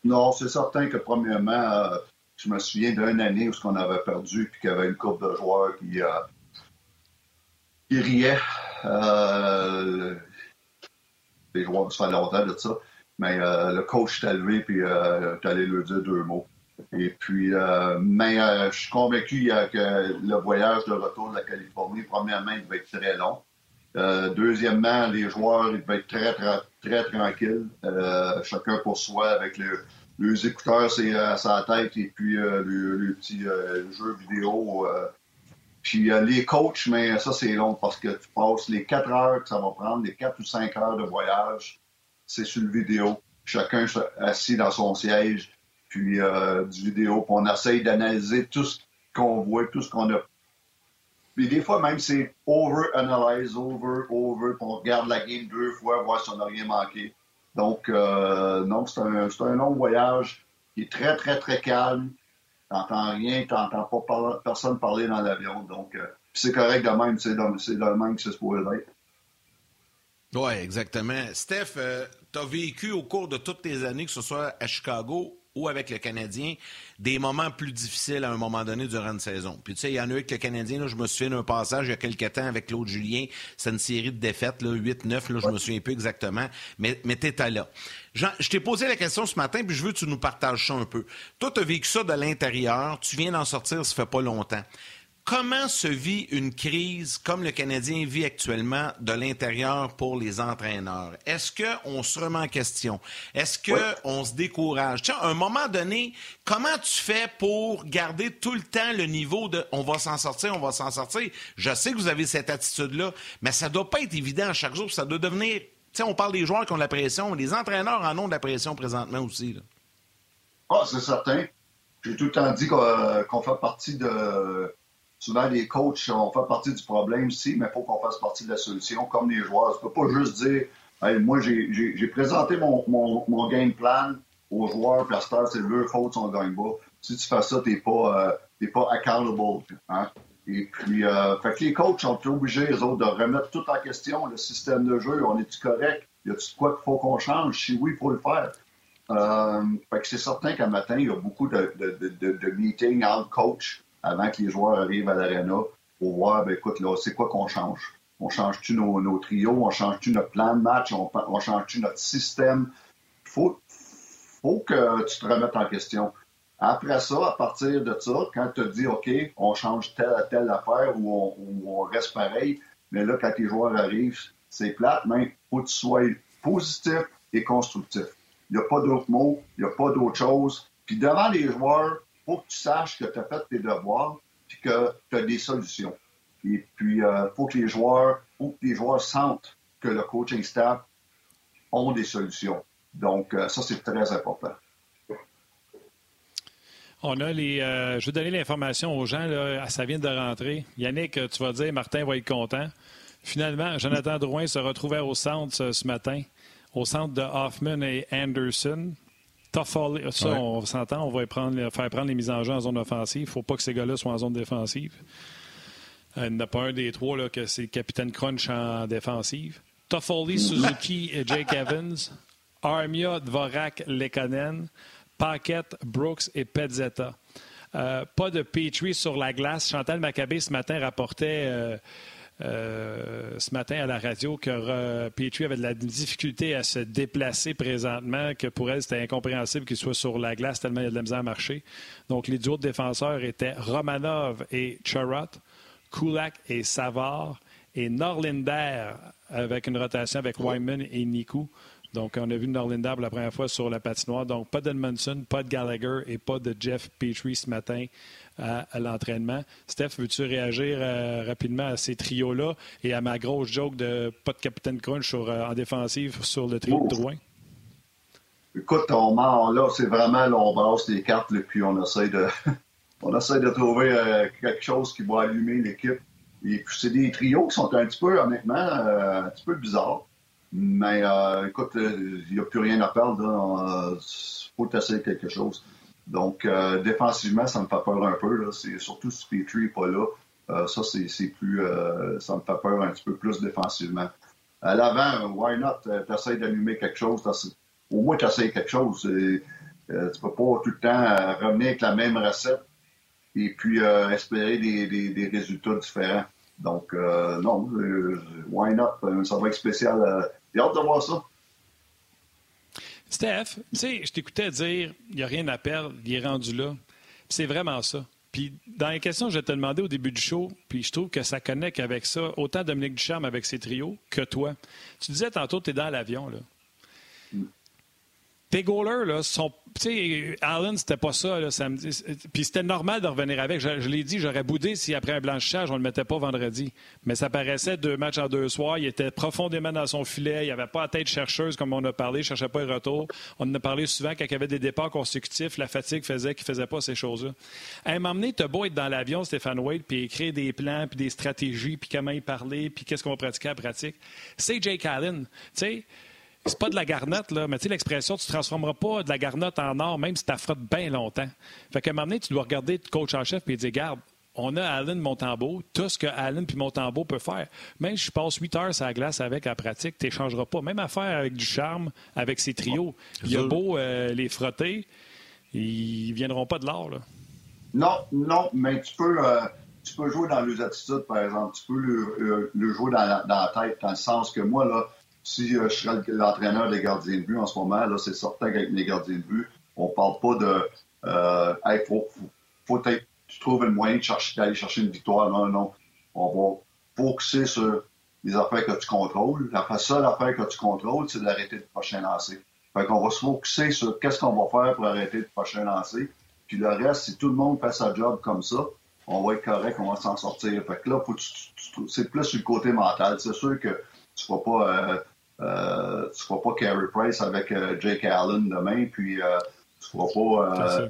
Non, c'est certain que premièrement, euh, je me souviens d'une année où on avait perdu, puis qu'il y avait une couple de joueurs qui, euh, riaient. Euh, les joueurs, ça fait longtemps de ça. Mais le coach t'a levé, puis tu allé lui dire deux mots. Et puis, euh, mais euh, je suis convaincu que le voyage de retour de la Californie, premièrement, il va être très long. Euh, deuxièmement, les joueurs, ils vont être très, très, très tranquilles, chacun pour soi, avec le, les écouteurs à sa tête et puis le, le, petit jeu vidéo. puis les coachs, mais ça, c'est long parce que tu passes les quatre heures que ça va prendre, les quatre ou cinq heures de voyage, c'est sur le vidéo. Chacun assis dans son siège puis euh, du vidéo, puis on essaye d'analyser tout ce qu'on voit, tout ce qu'on a. Puis des fois, même, c'est over-analyze, over, over, puis on regarde la game deux fois, voir si on n'a rien manqué. Donc, euh, non, c'est un, un, long voyage qui est très, très, très calme. T'entends rien, t'entends pas personne parler dans l'avion. Donc, euh, c'est correct de même, c'est le même que c'est supposé être. Oui, exactement. Steph, euh, tu as vécu au cours de toutes tes années, que ce soit à Chicago ou avec le Canadien, des moments plus difficiles à un moment donné durant une saison. Puis tu sais, il y en a eu avec le Canadien, là, je me souviens d'un passage il y a quelques temps avec Claude Julien, c'est une série de défaites, 8-9, là, je me souviens plus exactement, mais, mais t'étais là. Jean, je t'ai posé la question ce matin, puis je veux que tu nous partages ça un peu. Toi, tu as vécu ça de l'intérieur, tu viens d'en sortir, ça fait pas longtemps. Comment se vit une crise comme le Canadien vit actuellement de l'intérieur pour les entraîneurs? Est-ce qu'on se remet en question? Est-ce qu'on se décourage? Tiens, à un moment donné, comment tu fais pour garder tout le temps le niveau de on va s'en sortir, on va s'en sortir? Je sais que vous avez cette attitude-là, mais ça ne doit pas être évident à chaque jour. Ça doit devenir. Tu on parle des joueurs qui ont de la pression, les entraîneurs en ont de la pression présentement aussi. Ah, c'est certain. J'ai tout le temps dit qu'on fait partie de souvent les coachs on fait partie du problème aussi, mais il faut qu'on fasse partie de la solution, comme les joueurs. Tu peux pas juste dire moi j'ai présenté mon, mon, game plan aux joueurs, puis à c'est leur faute si on gagne pas. Si tu fais ça, t'es pas euh, pas accountable. Hein? Et puis euh, fait que les coachs sont obligés, eux autres, de remettre tout en question, le système de jeu, on est-tu correct? Y a-tu quoi qu'il faut qu'on change? Si oui, il faut le faire. Euh, fait que c'est certain qu'un matin, il y a beaucoup de, de, de, de meetings entre coach avant que les joueurs arrivent à l'aréna pour voir, ben, écoute, là, c'est quoi qu'on change? On change-tu nos, trios? On change-tu notre plan de match? On, change-tu notre système? Faut, faut que tu te remettes en question. Après ça, à partir de ça, quand tu te dis, OK, on change telle à telle affaire ou on, reste pareil, mais là, quand les joueurs arrivent, c'est plate, mais faut que tu sois positif et constructif. Il n'y a pas d'autre mot, il n'y a pas d'autre chose. Puis devant les joueurs, faut que tu saches que tu as fait tes devoirs puis que tu as des solutions. Et puis, il euh, faut que les joueurs, faut que les joueurs sentent que le coaching staff ont des solutions. Donc, euh, ça, c'est très important. On a les. Euh, je vais donner l'information aux gens. Là, ça vient de rentrer. Yannick, tu vas dire, Martin va être content. Finalement, Jonathan Drouin se retrouvait au centre ce, matin, au centre de Hoffman et Anderson. Toffoli, ça, on s'entend, on va prendre, faire prendre les mises en jeu en zone offensive. Il ne faut pas que ces gars-là soient en zone défensive. Euh, il n'y en a pas un des trois là, que c'est capitaine Crunch en défensive. Toffoli, Suzuki et Jake Evans. Armia, Dvorak, Lekonen. Paquette, Brooks et Pezzetta. Euh, pas de Petrie sur la glace. Chantal Maccabé ce matin rapportait euh, euh, ce matin à la radio que Petrie avait de la difficulté à se déplacer présentement, que pour elle c'était incompréhensible qu'il soit sur la glace tellement il y a de la misère à marcher. Donc les duos de défenseurs étaient Romanov et Charrot, Kulak et Savard, et Norlinder avec une rotation avec Wyman et Nikou. Donc, on a vu Norlinder pour la première fois sur la patinoire. Donc, pas d'Edmondson, pas de Gallagher et pas de Jeff Petrie ce matin à, l'entraînement. Steph, veux-tu réagir euh, rapidement à ces trios-là et à ma grosse joke de pas de capitaine Crunch euh, en défensive sur le trio de Drouin? Écoute, on ment là, c'est vraiment, là, on brasse les cartes, et puis on essaie de, on essaie de trouver euh, quelque chose qui va allumer l'équipe. Et puis, c'est des trios qui sont un petit peu, honnêtement, un petit peu bizarres. Mais écoute, il n'y a plus rien à perdre. Il faut essayer quelque chose. Donc, euh, défensivement, ça me fait peur un peu. C'est surtout si Petrie n'est pas là. ça, c'est plus. ça me fait peur un petit peu plus défensivement. À l'avant, why not? Tu essaies d'allumer quelque chose. Au moins, tu quelque chose. tu ne peux pas tout le temps revenir avec la même recette et puis espérer des, des, résultats différents. Donc, non, why not? Ça va être spécial j'ai hâte de voir ça. Steph, tu sais, je t'écoutais dire il n'y a rien à perdre, il est rendu là. c'est vraiment ça. Puis dans les questions que je te demandé au début du show, puis je trouve que ça connecte avec ça, autant Dominique Ducharme avec ses trios que toi. Tu disais tantôt, tu es dans l'avion, là. Tes goalers, là, sont. Tu sais, Allen, c'était pas ça, là, samedi. Puis c'était normal de revenir avec. Je, l'ai dit, j'aurais boudé si après un blanchissage, on le mettait pas vendredi. Mais ça paraissait deux matchs en deux soirs. Il était profondément dans son filet. Il n'y avait pas la tête chercheuse, comme on a parlé. Il cherchait pas le retour. On en a parlé souvent quand il y avait des départs consécutifs. La fatigue faisait qu'il faisait pas ces choses-là. À un moment donné, t'as beau être dans l'avion, Stéphane Wade, puis écrire des plans, puis des stratégies, puis comment y parler, puis qu'est-ce qu'on va pratiquer à la pratique. C'est Jake Allen. Tu sais, c'est pas de la garnotte, là, mais tu sais, l'expression, tu ne transformeras pas de la garnotte en or, même si tu frottes bien longtemps. Fait qu'à un moment donné, tu dois regarder le coach en chef et dire, garde, on a Allen Montembeau, tout ce que Allen puis Montembeau peut faire. Même si je passe 8 heures sur la glace avec la pratique, tu n'échangeras pas. Même affaire avec du charme, avec ses trios. Il y a beau euh, les frotter, ils viendront pas de l'or. Non, non, mais tu peux, euh, tu peux jouer dans les attitudes, par exemple. Tu peux le, le jouer dans la, dans la, tête, dans le sens que moi, là, si euh, je serais l'entraîneur des gardiens de but en ce moment, là, c'est certain qu'avec les gardiens de but, on parle pas de euh, hey, faut, faut, faut tu trouves le moyen d'aller chercher une victoire. Non, non. On va focuser sur les affaires que tu contrôles. La seule affaire que tu contrôles, c'est d'arrêter le prochain lancer. Fait qu'on va se focuser sur qu'est-ce qu'on va faire pour arrêter le prochain lancer. Puis le reste, si tout le monde fait sa job comme ça, on va être correct, on va s'en sortir. Fait que là, c'est plus sur le côté mental. C'est sûr que tu vas pas euh, euh, tu ne feras pas Carey Price avec euh, Jake Allen demain, puis euh, tu ne feras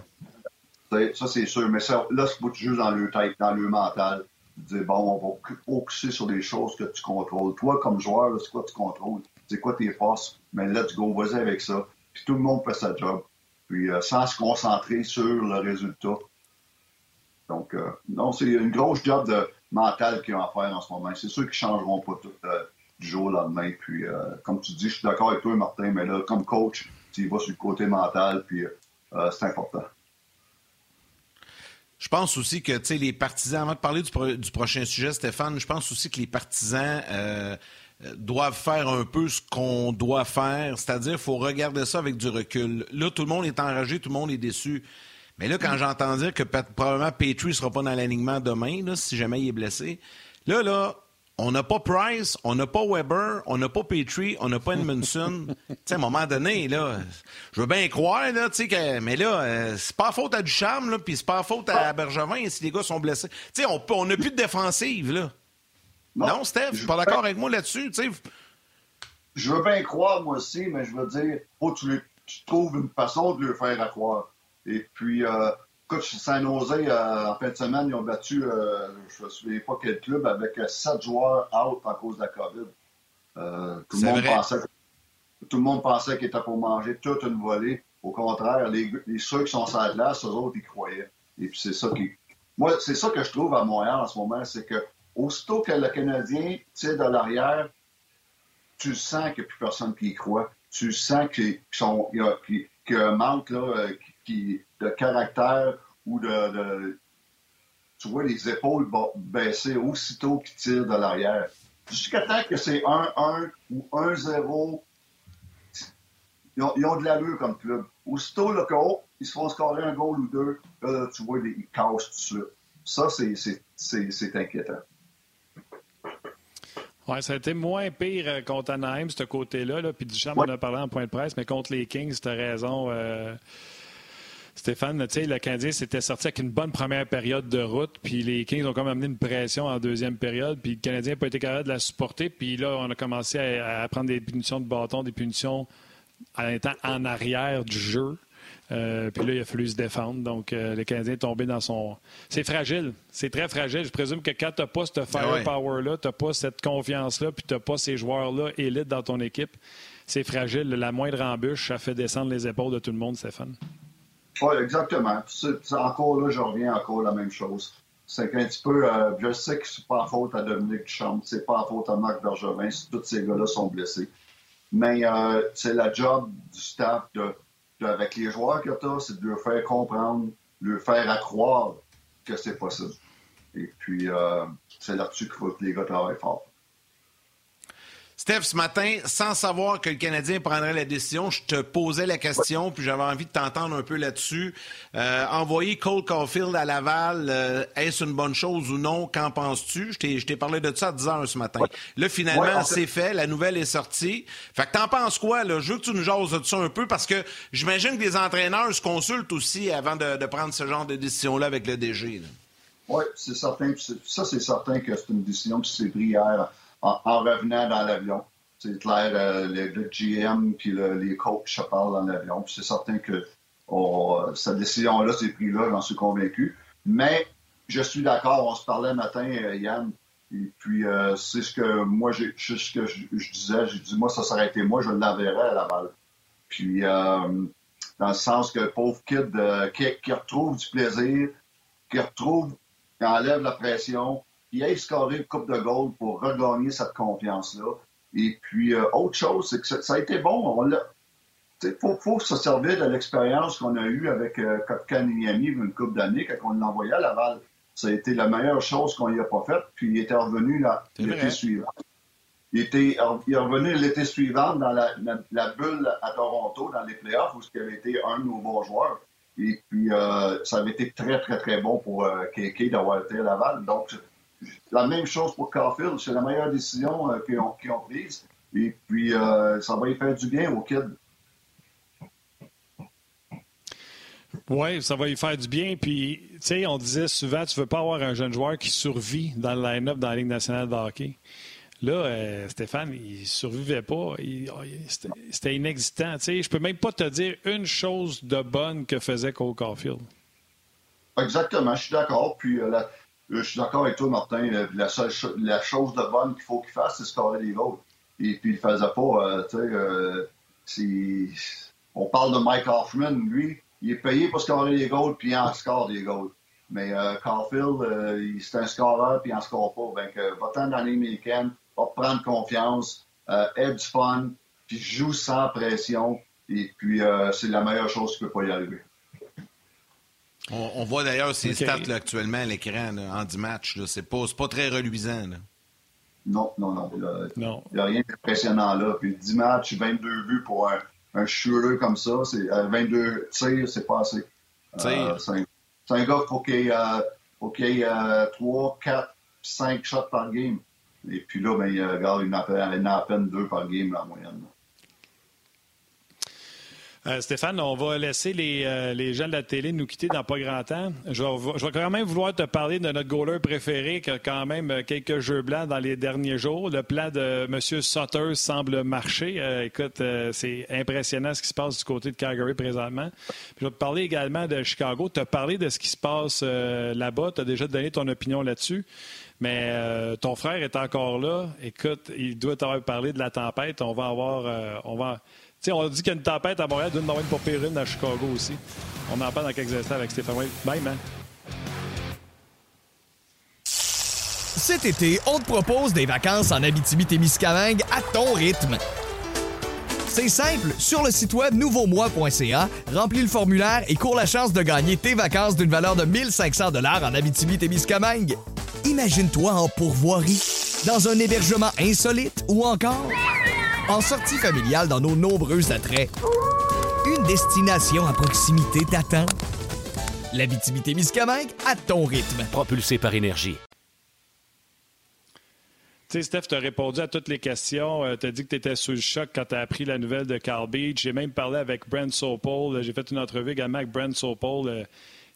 pas. ça, c'est sûr. Mais ça, là, c'est que tu joues dans le tête, dans le mental. Tu dis, bon, on va focuser sur des choses que tu contrôles. Toi, comme joueur, c'est quoi tu contrôles? C'est quoi tes forces? Mais let's go, vas-y avec ça. Puis tout le monde fait sa job. Puis sans se concentrer sur le résultat. Donc, non, c'est une grosse job de mental qu'ils ont à faire en ce moment. C'est sûr qu'ils ne changeront pas tout du jour au lendemain. Puis, euh, comme tu dis, je suis d'accord avec toi, Martin, mais là, comme coach, tu vas sur le côté mental, puis euh, c'est important. Je pense aussi que les partisans, avant de parler du, prochain sujet, Stéphane, je pense aussi que les partisans euh, doivent faire un peu ce qu'on doit faire, c'est-à-dire faut regarder ça avec du recul. Là, tout le monde est enragé, tout le monde est déçu. Mais là, quand j'entends dire que probablement Petrie ne sera pas dans l'alignement demain, si jamais il est blessé, là, là, on n'a pas Price, on n'a pas Weber, on n'a pas Petrie, on n'a pas Edmondson. tu sais, à un moment donné, là, je veux bien croire, là, tu sais, mais là, euh, c'est pas faute à Ducharme, là, puis c'est pas faute à Bergevin si les gars sont blessés. Tu sais, on n'a plus de défensive, là. Non, Steph, je pas d'accord avec moi là-dessus, tu sais. Je veux bien croire, moi aussi, mais je veux dire, faut que tu, trouves une façon de le faire à croire. Et puis, euh, écoute, San Jose, euh, en fin de semaine, ils ont battu, euh, je ne me souviens pas quel club, avec sept joueurs out à cause de la COVID. tout, le monde pensait, tout le monde pensait qu'il était pour manger toute une volée. Au contraire, les, ceux qui sont sur la glace, eux autres, ils croyaient. Et puis, c'est ça qui. Moi, c'est ça que je trouve à Montréal en ce moment, c'est que aussitôt que le Canadien tire de l'arrière, tu sens qu'il n'y a plus personne qui y croit. Tu sens qu'il y, a un manque là, euh, qui, de caractère ou de, Tu vois les épaules baisser aussitôt qu'ils tirent de l'arrière. Jusqu'à temps que c'est 1-1 ou 1-0, ils ont, ils ont de l'allure comme club. Aussitôt, là, ils se font scorer un goal ou deux, là, tu vois, ils cassent tout de Ça, c'est inquiétant. Oui, ça a été moins pire euh, contre Anaheim, ce côté-là. Là. Puis Duchamp on a parlé en point de presse, mais contre les Kings, tu as raison. Euh, Stéphane, le Canadien s'était sorti avec une bonne première période de route, puis les Kings ont quand même amené une pression en deuxième période, puis le Canadien n'a pas été capable de la supporter, puis là, on a commencé à, à prendre des punitions de bâton, des punitions en étant en arrière du jeu. Euh, puis là, il a fallu se défendre. Donc, euh, le Canadien est tombé dans son. C'est fragile. C'est très fragile. Je présume que quand tu n'as pas ce firepower-là, tu n'as pas cette confiance-là, puis tu n'as pas ces joueurs-là élites dans ton équipe, c'est fragile. La moindre embûche, ça fait descendre les épaules de tout le monde, Stéphane. Exactement. encore là, je reviens encore à la même chose. C'est qu'un petit peu, euh, je sais que c'est pas faute à Dominique Duchamp, c'est pas faute à Marc Bergevin tous ces gars-là sont blessés. Mais c'est la job du staff de avec les joueurs que tu as, c'est de leur faire comprendre, leur faire croire que c'est possible. Et puis, euh, c'est là-dessus qu'il faut que les gars travaillent fort. Steph, ce matin, sans savoir que le Canadien prendrait la décision, je te posais la question, puis j'avais envie de t'entendre un peu là-dessus. Euh, envoyer Cole Caulfield à Laval, euh, est-ce une bonne chose ou non? Qu'en penses-tu? Je t'ai parlé de ça à 10 heures ce matin. Là, finalement, c'est fait, la nouvelle est sortie. Fait que t'en penses quoi? Là? Je veux que tu nous jases de ça un peu, parce que j'imagine que les entraîneurs se consultent aussi avant de, prendre ce genre de décision-là avec le DG. Oui, c'est certain. Ça, c'est certain que c'est une décision qui s'est prise hier en, revenant dans l'avion. C'est clair, euh, le, GM puis les coachs se parlent dans l'avion. C'est certain que oh, cette décision-là s'est prise là, j'en suis convaincu. Mais je suis d'accord, on se parlait matin, euh, Yann, et puis euh, c'est ce que moi, ce que je, disais, j'ai dit, moi, ça serait moi, je l'enverrais à la balle. Puis, dans le sens que pauvre kid qui, retrouve du plaisir, qui retrouve, qui enlève la pression, il a scoré une coupe de gold pour regagner cette confiance-là. Et puis, euh, autre chose, c'est que ça, a été bon. Il faut, se servir de l'expérience qu'on a eue avec euh, Miami une coupe d'années quand on l'envoyait à Laval. Ça a été la meilleure chose qu'on n'y a pas faite. Puis il était revenu l'été suivant. Il, était, il est revenu l'été suivant dans la, bulle à Toronto, dans les playoffs, où il avait été un de nos bons joueurs. Et puis, euh, ça avait été très, très, très bon pour euh, d'avoir été à Laval. Donc, la même chose pour Caulfield. C'est la meilleure décision euh, qu'ils ont, prise. Et puis, euh, ça va y faire du bien aux kids. Oui, ça va y faire du bien. Puis, tu sais, on disait souvent, tu veux pas avoir un jeune joueur qui survit dans le line-up dans la Ligue nationale de hockey. Là, euh, Stéphane, il survivait pas. Oh, c'était inexistant. Tu sais, je peux même pas te dire une chose de bonne que faisait Cole Caulfield. Exactement, je suis d'accord. Puis, je suis d'accord avec toi, Martin. La, seule la chose de bonne qu'il faut qu'il fasse, c'est scorer des goals. Et puis, il ne faisait pas. Euh, tu sais, euh, on parle de Mike Hoffman. Lui, il est payé pour scorer des goals, puis il en score des goals. Mais euh, Caulfield, euh, c'est un scoreur, puis il en score pas. Donc, va-t'en dans l'américaine, va prendre confiance, aide du fun, puis joue sans pression. Et puis, c'est la meilleure chose qui peut pas y arriver. On, voit d'ailleurs ces stats actuellement à l'écran en 10 matchs. C'est pas, pas très reluisant. Non, non, non. Il n'y a, rien d'impressionnant là. Puis 10 matchs, 22 buts pour un, un shooter comme ça. C'est, 22 euh, tirs, c'est pas assez. Euh, c'est, un, gars pour qu'il ait, 3, 4, 5 shots par game. Et puis là, ben, il, regarde, il en a à peine deux par game en moyenne. Euh, Stéphane, on va laisser les, euh, les, gens de la télé nous quitter dans pas grand temps. Je vais, quand même vouloir te parler de notre goaler préféré qui a quand même euh, quelques jeux blancs dans les derniers jours. Le plan de M. Sutter semble marcher. écoute, c'est impressionnant ce qui se passe du côté de Calgary présentement. je vais te parler également de Chicago. Tu as parlé de ce qui se passe là-bas. Tu as déjà donné ton opinion là-dessus. Mais ton frère est encore là. Écoute, il doit t'avoir parlé de la tempête. On va avoir... on dit qu'il y a une tempête à Montréal, d'une une pour Périne à Chicago aussi. On en parle dans quelques instants avec Stéphane Bye, man. Cet été, on te propose des vacances en Abitibi-Témiscamingue à ton rythme. C'est simple, sur le site web nouveaumois.ca, remplis le formulaire et cours la chance de gagner tes vacances d'une valeur de 1500 dollars en Abitibi-Témiscamingue. Imagine-toi en pourvoirie, dans un hébergement insolite ou encore en sortie familiale dans nos nombreux attraits. Une destination à proximité t'attend. L'Abitibi-Témiscamingue à ton rythme. Propulsé par énergie. Tu sais, Steph, tu as répondu à toutes les questions. Euh, tu as dit que tu étais sous le choc quand tu as appris la nouvelle de Carl Beach. J'ai même parlé avec Brent Sopol. J'ai fait une entrevue également avec Brent Sopol. Euh,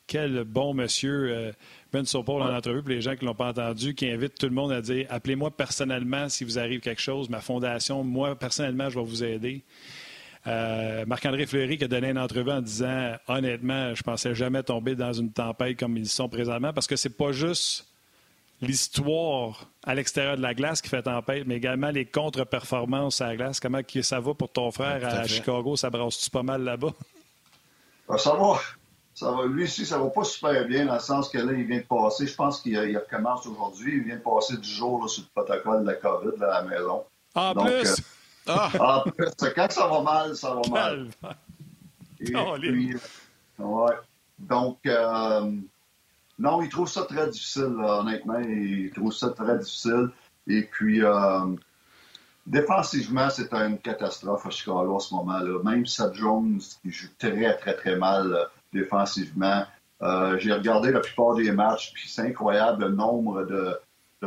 quel bon monsieur. Euh, Ben Sopol en entrevue pour les gens qui ne l'ont pas entendu, qui invite tout le monde à dire appelez-moi personnellement si vous arrive quelque chose. Ma fondation, moi, personnellement, je vais vous aider. Euh, Marc-André Fleury qui a donné une entrevue en disant honnêtement, je pensais jamais tomber dans une tempête comme ils sont présentement parce que c'est pas juste l'histoire à l'extérieur de la glace qui fait tempête, mais également les contre-performances à la glace. Comment ça va pour ton frère à, Chicago? Ça brasse-tu pas mal là-bas? Ça va ça va, lui aussi, ça va pas super bien dans le sens que là, il vient de passer, je pense qu'il recommence aujourd'hui, il vient de passer du jour sur le protocole de la COVID à la maison. En plus! Euh, ah. En plus, quand ça va mal, ça va mal. Et puis, ouais. Donc, euh, non, il trouve ça très difficile, honnêtement. Il trouve ça très difficile. Et puis, euh, défensivement, c'est une catastrophe à Chicago en ce moment-là. Même Seth Jones, qui joue très, très, très mal défensivement. Euh, j'ai regardé la plupart des matchs, puis c'est incroyable le nombre de,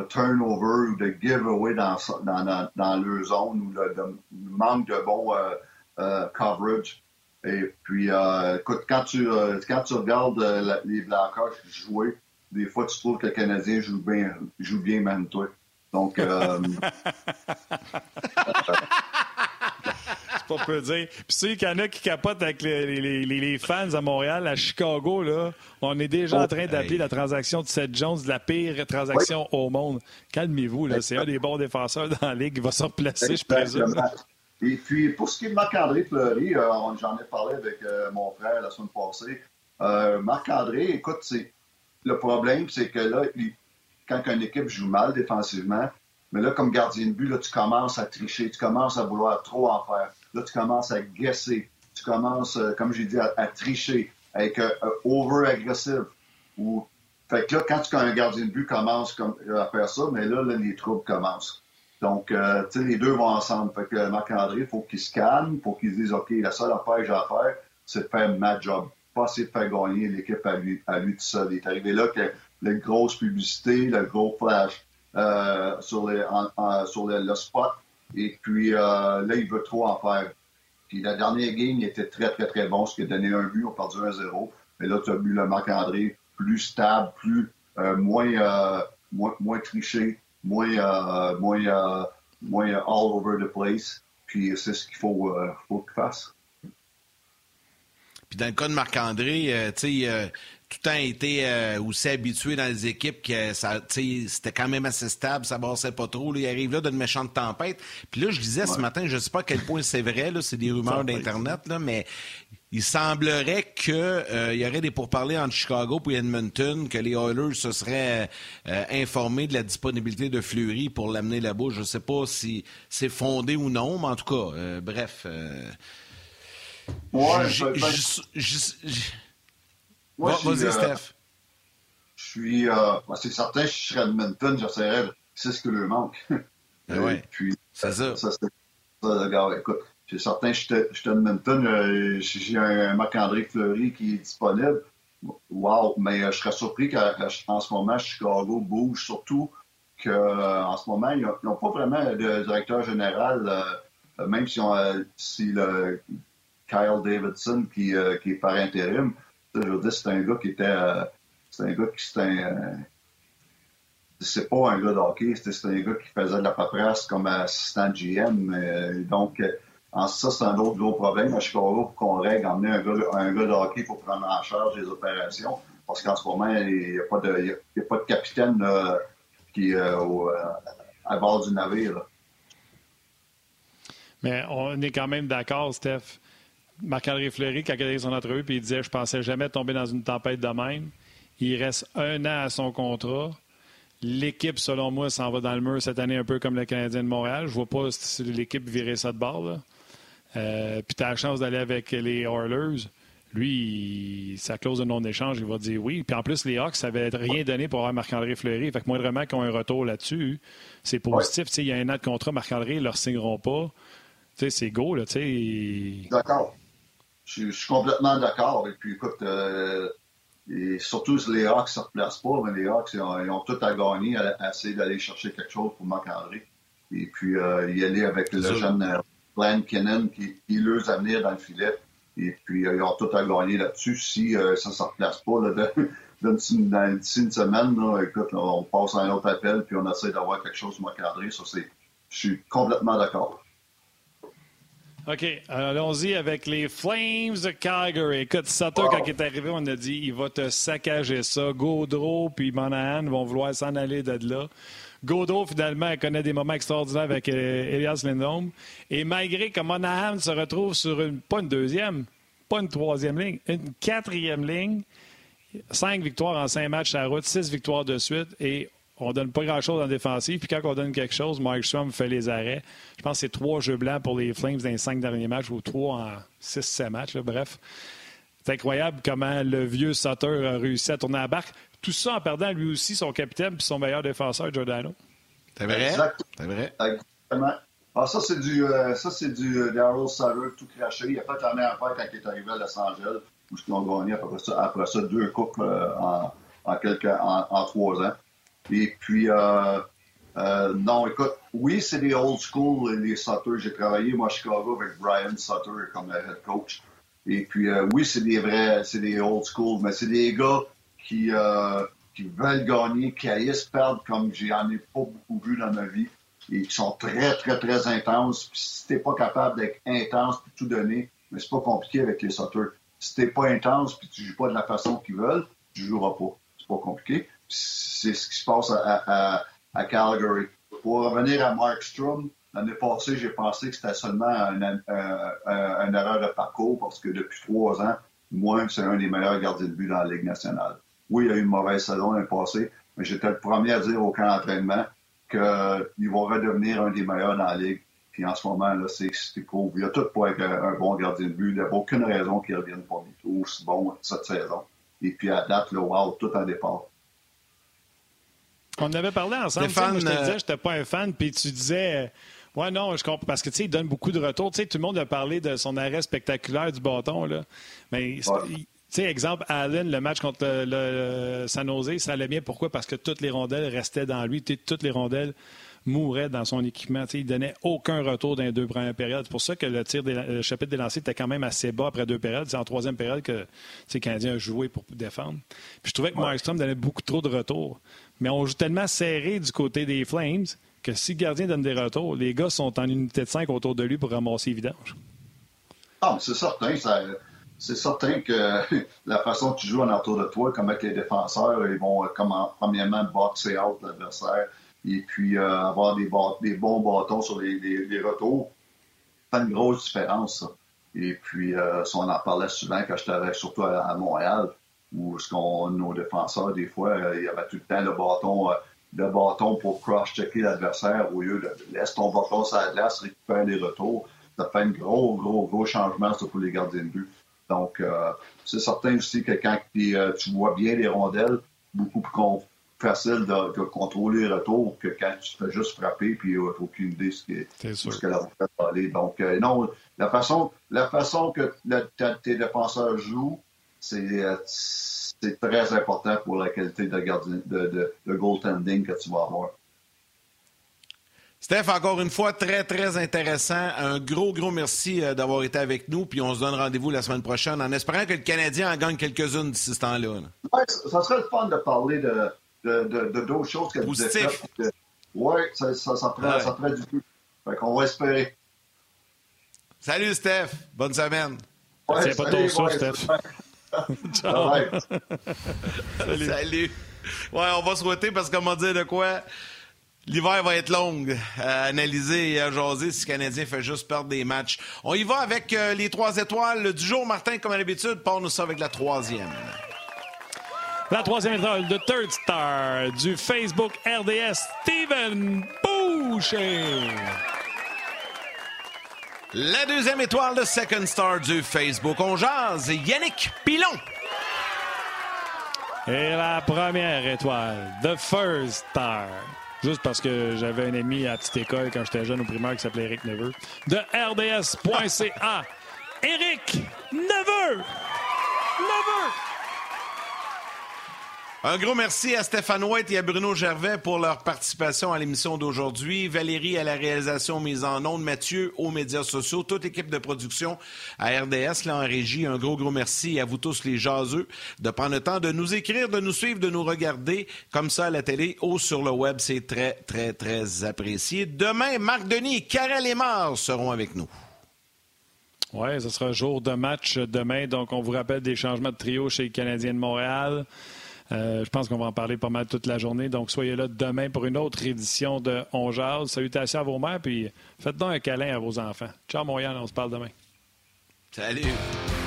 turnovers ou de giveaways dans, dans, dans, leur zone ou le, manque de bon euh, euh, coverage. Et puis, écoute, quand tu, quand tu regardes les Blackhawks jouer, des fois, tu trouves que le Canadien joue bien, joue bien même toi. Donc, pas peu dire. Puis tu sais qu'il y en a qui capotent avec les, les, les, fans à Montréal, à Chicago, là, on est déjà en train d'appeler la transaction de Seth Jones la pire transaction au monde. Calmez-vous, là. C'est un des bons défenseurs dans la Ligue. Il va se replacer, je présume. Et puis, pour ce qui est de Marc-André Fleury, euh, j'en ai parlé avec euh, mon frère la semaine passée. Euh, Marc-André, écoute, c'est le problème, c'est que là, quand une équipe joue mal défensivement, mais là, comme gardien de but, là, tu commences à tricher, tu commences à vouloir trop en faire. Là, tu commences à guesser. Tu commences, euh, comme j'ai dit, à, tricher, à être euh, over-agressif. Ou... Fait que là, quand tu, un gardien de but commence comme, à faire ça, mais là, les troubles commencent. Donc, euh, tu sais, les deux vont ensemble. Fait que Marc-André, il faut qu'il se calme, faut qu'il dise, OK, la seule affaire que j'ai à faire, c'est de faire ma job. Pas essayer de faire gagner l'équipe à lui, à lui tout seul. Il est arrivé là que la grosse publicité, le gros flash sur le spot, et puis euh, là, il veut trop en faire. Puis la dernière game, il était très, très, très bon, ce qui a donné un but, on perdu 1-0. Mais là, tu as vu le Marc-André plus stable, plus euh, moins, euh, moins, moins triché, moins, moins, moins all over the place. Puis c'est ce qu'il faut, faut qu'il fasse. Puis dans le cas de Marc-André, tu sais, tout le temps été euh, aussi habitué dans les équipes que ça, c'était quand même assez stable, ça bassait pas trop. il arrive là d'une méchante tempête. Puis là, je disais ce matin, je sais pas à quel point c'est vrai, là, c'est des rumeurs d'Internet, là, mais il semblerait qu'il euh, y aurait des pourparlers entre Chicago et Edmonton, que les Oilers se seraient euh, informés de la disponibilité de Fleury pour l'amener là-bas. Je sais pas si c'est fondé ou non, mais en tout cas, bref. ouais, moi, Vas-y, euh, Steph. Je suis. Euh, c'est certain, je serais Edmonton, j'essaierais. C'est ce que lui manque. Oui. Puis, c'est ça. ça c'est ça, gars, écoute. C'est certain, je suis Edmonton, euh, j'ai un Marc-André Fleury qui est disponible. Wow, mais je serais surpris qu'en ce moment, Chicago bouge, surtout qu'en ce moment, ils n'ont pas vraiment de directeur général, même si, on, si le Kyle Davidson qui, qui est par intérim. C'est un gars qui était. c'est un gars qui c'est un c'est pas un gars de hockey, c'était un gars qui faisait de la paperasse comme assistant GM. Euh, donc, en ça, c'est un autre gros problème à Chicago pour qu'on règle, emmener un gars, un gars de pour prendre en charge les opérations. Parce qu'en ce moment, il n'y a, pas de, il a pas de capitaine qui euh, à bord du navire. Mais on est quand même d'accord, Steph. Marc-André Fleury, quand il a son entrevue, puis il disait Je pensais jamais tomber dans une tempête de même. Il reste un an à son contrat. L'équipe, selon moi, s'en va dans le mur cette année, un peu comme le Canadien de Montréal. Je vois pas si l'équipe virer ça de bord. Euh, puis tu as la chance d'aller avec les Oilers. Lui, sa clause de non-échange, il va dire oui. Puis en plus, les Hawks, ça n'avait rien donné pour avoir Marc-André Fleury. Fait que moindrement qu'ils ont un retour là-dessus, c'est positif. Il y a un an de contrat, Marc-André, ils ne leur signeront pas. C'est go, là. D'accord. Je, suis complètement d'accord. Et puis, écoute, euh, et surtout, les Hawks ne se replacent pas, mais les Hawks, ils ont, tout à gagner à, essayer d'aller chercher quelque chose pour Marc-André. Et puis, euh, y aller avec le jeune euh, Glenn Kennan qui, qui leur avenir dans le filet. Et puis, euh, ils ont tout à gagner là-dessus. Si euh, ça ne se replace pas, là, d'ici une, semaine, là, écoute, on passe à un autre appel, puis on essaie d'avoir quelque chose pour Marc-André. Ça, c'est, je suis complètement d'accord. OK. Allons-y avec les Flames de Calgary. Écoute, Sutter, quand il est arrivé, on a dit il va te saccager ça. Gaudreau puis Monahan vont vouloir s'en aller de là. Gaudreau, finalement, connaît des moments extraordinaires avec euh, Elias Lindholm. Et malgré que Monahan se retrouve sur une, pas une deuxième, pas une troisième ligne, une quatrième ligne, cinq victoires en cinq matchs à la route, six victoires de suite et on donne pas grand-chose en défensive. Puis quand on donne quelque chose, Mike Strom fait les arrêts. Je pense que c'est trois jeux blancs pour les Flames dans les cinq derniers matchs ou trois en six, sept matchs. bref, c'est incroyable comment le vieux Sutter a réussi à tourner la barque. Tout ça en perdant lui aussi son capitaine puis son meilleur défenseur, Giordano. C'est vrai? C'est vrai? Exactement. Ah, ça, c'est du, euh, ça, c'est du euh, Daryl Sutter tout craché. Il a fait la même affaire quand il est arrivé à Los Angeles, où ils ont gagné après ça, après ça deux coupes euh, en, en, quelques, en trois ans. Et puis, euh, euh, non, écoute, oui, c'est des old school, les Sutter. J'ai travaillé, moi, à Chicago avec Brian Sutter comme head coach. Et puis, euh, oui, c'est des vrais, c'est des old school, mais c'est des gars qui, qui veulent gagner, qui haïssent perdre comme j'en ai pas beaucoup vu dans ma vie et qui sont très, très, très intenses. Puis si t'es pas capable d'être intense puis tout donner, mais c'est pas compliqué avec les Sutter. Si t'es pas intense puis tu joues pas de la façon qu'ils veulent, tu joueras pas. C'est pas compliqué c'est ce qui se passe à, Calgary. Pour revenir à Mark Strom, l'année passée, j'ai pensé que c'était seulement une erreur de parcours parce que depuis trois ans, moi, c'est un des meilleurs gardiens de but dans la Ligue nationale. Oui, il y a eu une mauvaise saison l'année passée, mais j'étais le premier à dire au camp d'entraînement qu'il va redevenir un des meilleurs dans la Ligue. Puis en ce moment, là, c'est cool. Il y a tout pour être un, bon gardien de but. Il n'y a aucune raison qu'il revienne pas du tout aussi bon cette saison. Et puis à date, le wow, tout en départ. On avait parlé ensemble. Moi, je te disais, je n'étais pas un fan, puis tu disais. Ouais, non, je comprends. Parce que, tu sais, il donne beaucoup de retours. Tu sais, tout le monde a parlé de son arrêt spectaculaire du bâton, là. Mais, tu sais, exemple, Allen, le match contre le, San Jose, ça allait bien. Pourquoi? Parce que toutes les rondelles restaient dans lui. Toutes les rondelles mouraient dans son équipement. sais, il donnait aucun retour dans les deux premières périodes. C'est pour ça que le tir le chapitre des lancers était quand même assez bas après deux périodes. C'est en troisième période que le Canadien a joué pour défendre. Puis je trouvais que Markstrom donnait beaucoup trop de retours. Mais on joue tellement serré du côté des Flames que si le gardien donne des retours, les gars sont en unité de 5 autour de lui pour ramasser les vidanges. Ah, c'est certain. c'est certain que la façon que tu joues en autour de toi, comme avec les défenseurs, ils vont, euh, comme premièrement, boxer out l'adversaire et puis euh, avoir des, bons bâtons sur les, retours. Ça fait une grosse différence, ça. Et puis, euh, on en parlait souvent quand j'étais surtout à Montréal où ce qu'on, nos défenseurs, des fois, euh, il y avait tout le temps le bâton, euh, le bâton pour cross-checker l'adversaire au lieu de laisser ton bâton sur la glace, récupérer les retours. Ça fait un gros, gros, gros changement pour les gardiens de but. Donc, euh, c'est certain aussi que quand tu vois bien les rondelles, beaucoup plus facile de, contrôler les retours que quand tu fais juste frapper puis tu n'as aucune idée ce, qui ce que la va aller. Donc, non, la façon, la façon que tes défenseurs jouent, euh, c'est très important pour la qualité de, gardien, de, de, goaltending que tu vas avoir. Steph, encore une fois, très, très intéressant. Un gros, gros merci euh, d'avoir été avec nous. Puis on se donne rendez-vous la semaine prochaine en espérant que le Canadien en gagne quelques-unes d'ici ce temps-là. Oui, ça serait le fun de parler de, de, d'autres choses que Positif. Oui, ça, ça, ça, ferait, ça ferait du tout. Fait qu'on va espérer. Salut, Steph. Bonne semaine. Ouais, C'est pas ton ça, Steph. Ciao. salut. salut. Ouais, on va souhaiter parce qu'on m'a dit de quoi? L'hiver va être long à analyser et à jaser si le Canadien fait juste perdre des matchs. On y va avec euh, les trois étoiles du jour. Martin, comme à l'habitude, parle-nous ça avec la troisième. La troisième étoile de Third Star du Facebook RDS, Steven Boucher. La deuxième étoile de Second Star du Facebook On jase, Yannick Pilon. Et la première étoile, The First Star juste parce que j'avais un ami à petite école quand j'étais jeune au primaire qui s'appelait Eric Neveu. De RDS.ca. Eric Neveu! Neveu! Un gros merci à Stéphane White et à Bruno Gervais pour leur participation à l'émission d'aujourd'hui. Valérie à la réalisation mise en ondes, Mathieu aux médias sociaux, toute équipe de production à RDS, là en régie. Un gros, gros merci à vous tous les jaseux de prendre le temps de nous écrire, de nous suivre, de nous regarder comme ça à la télé ou sur le web. C'est très, très, très apprécié. Demain, Marc Denis et Karel Lemar seront avec nous. Oui, ce sera jour de match demain. Donc, on vous rappelle des changements de trio chez les Canadiens de Montréal. Euh, je pense qu'on va en parler pas mal toute la journée. Donc, soyez là demain pour une autre édition de On Jase. Salutations à vos mères, puis faites donc un câlin à vos enfants. Ciao, Montréal, on se parle demain. Salut!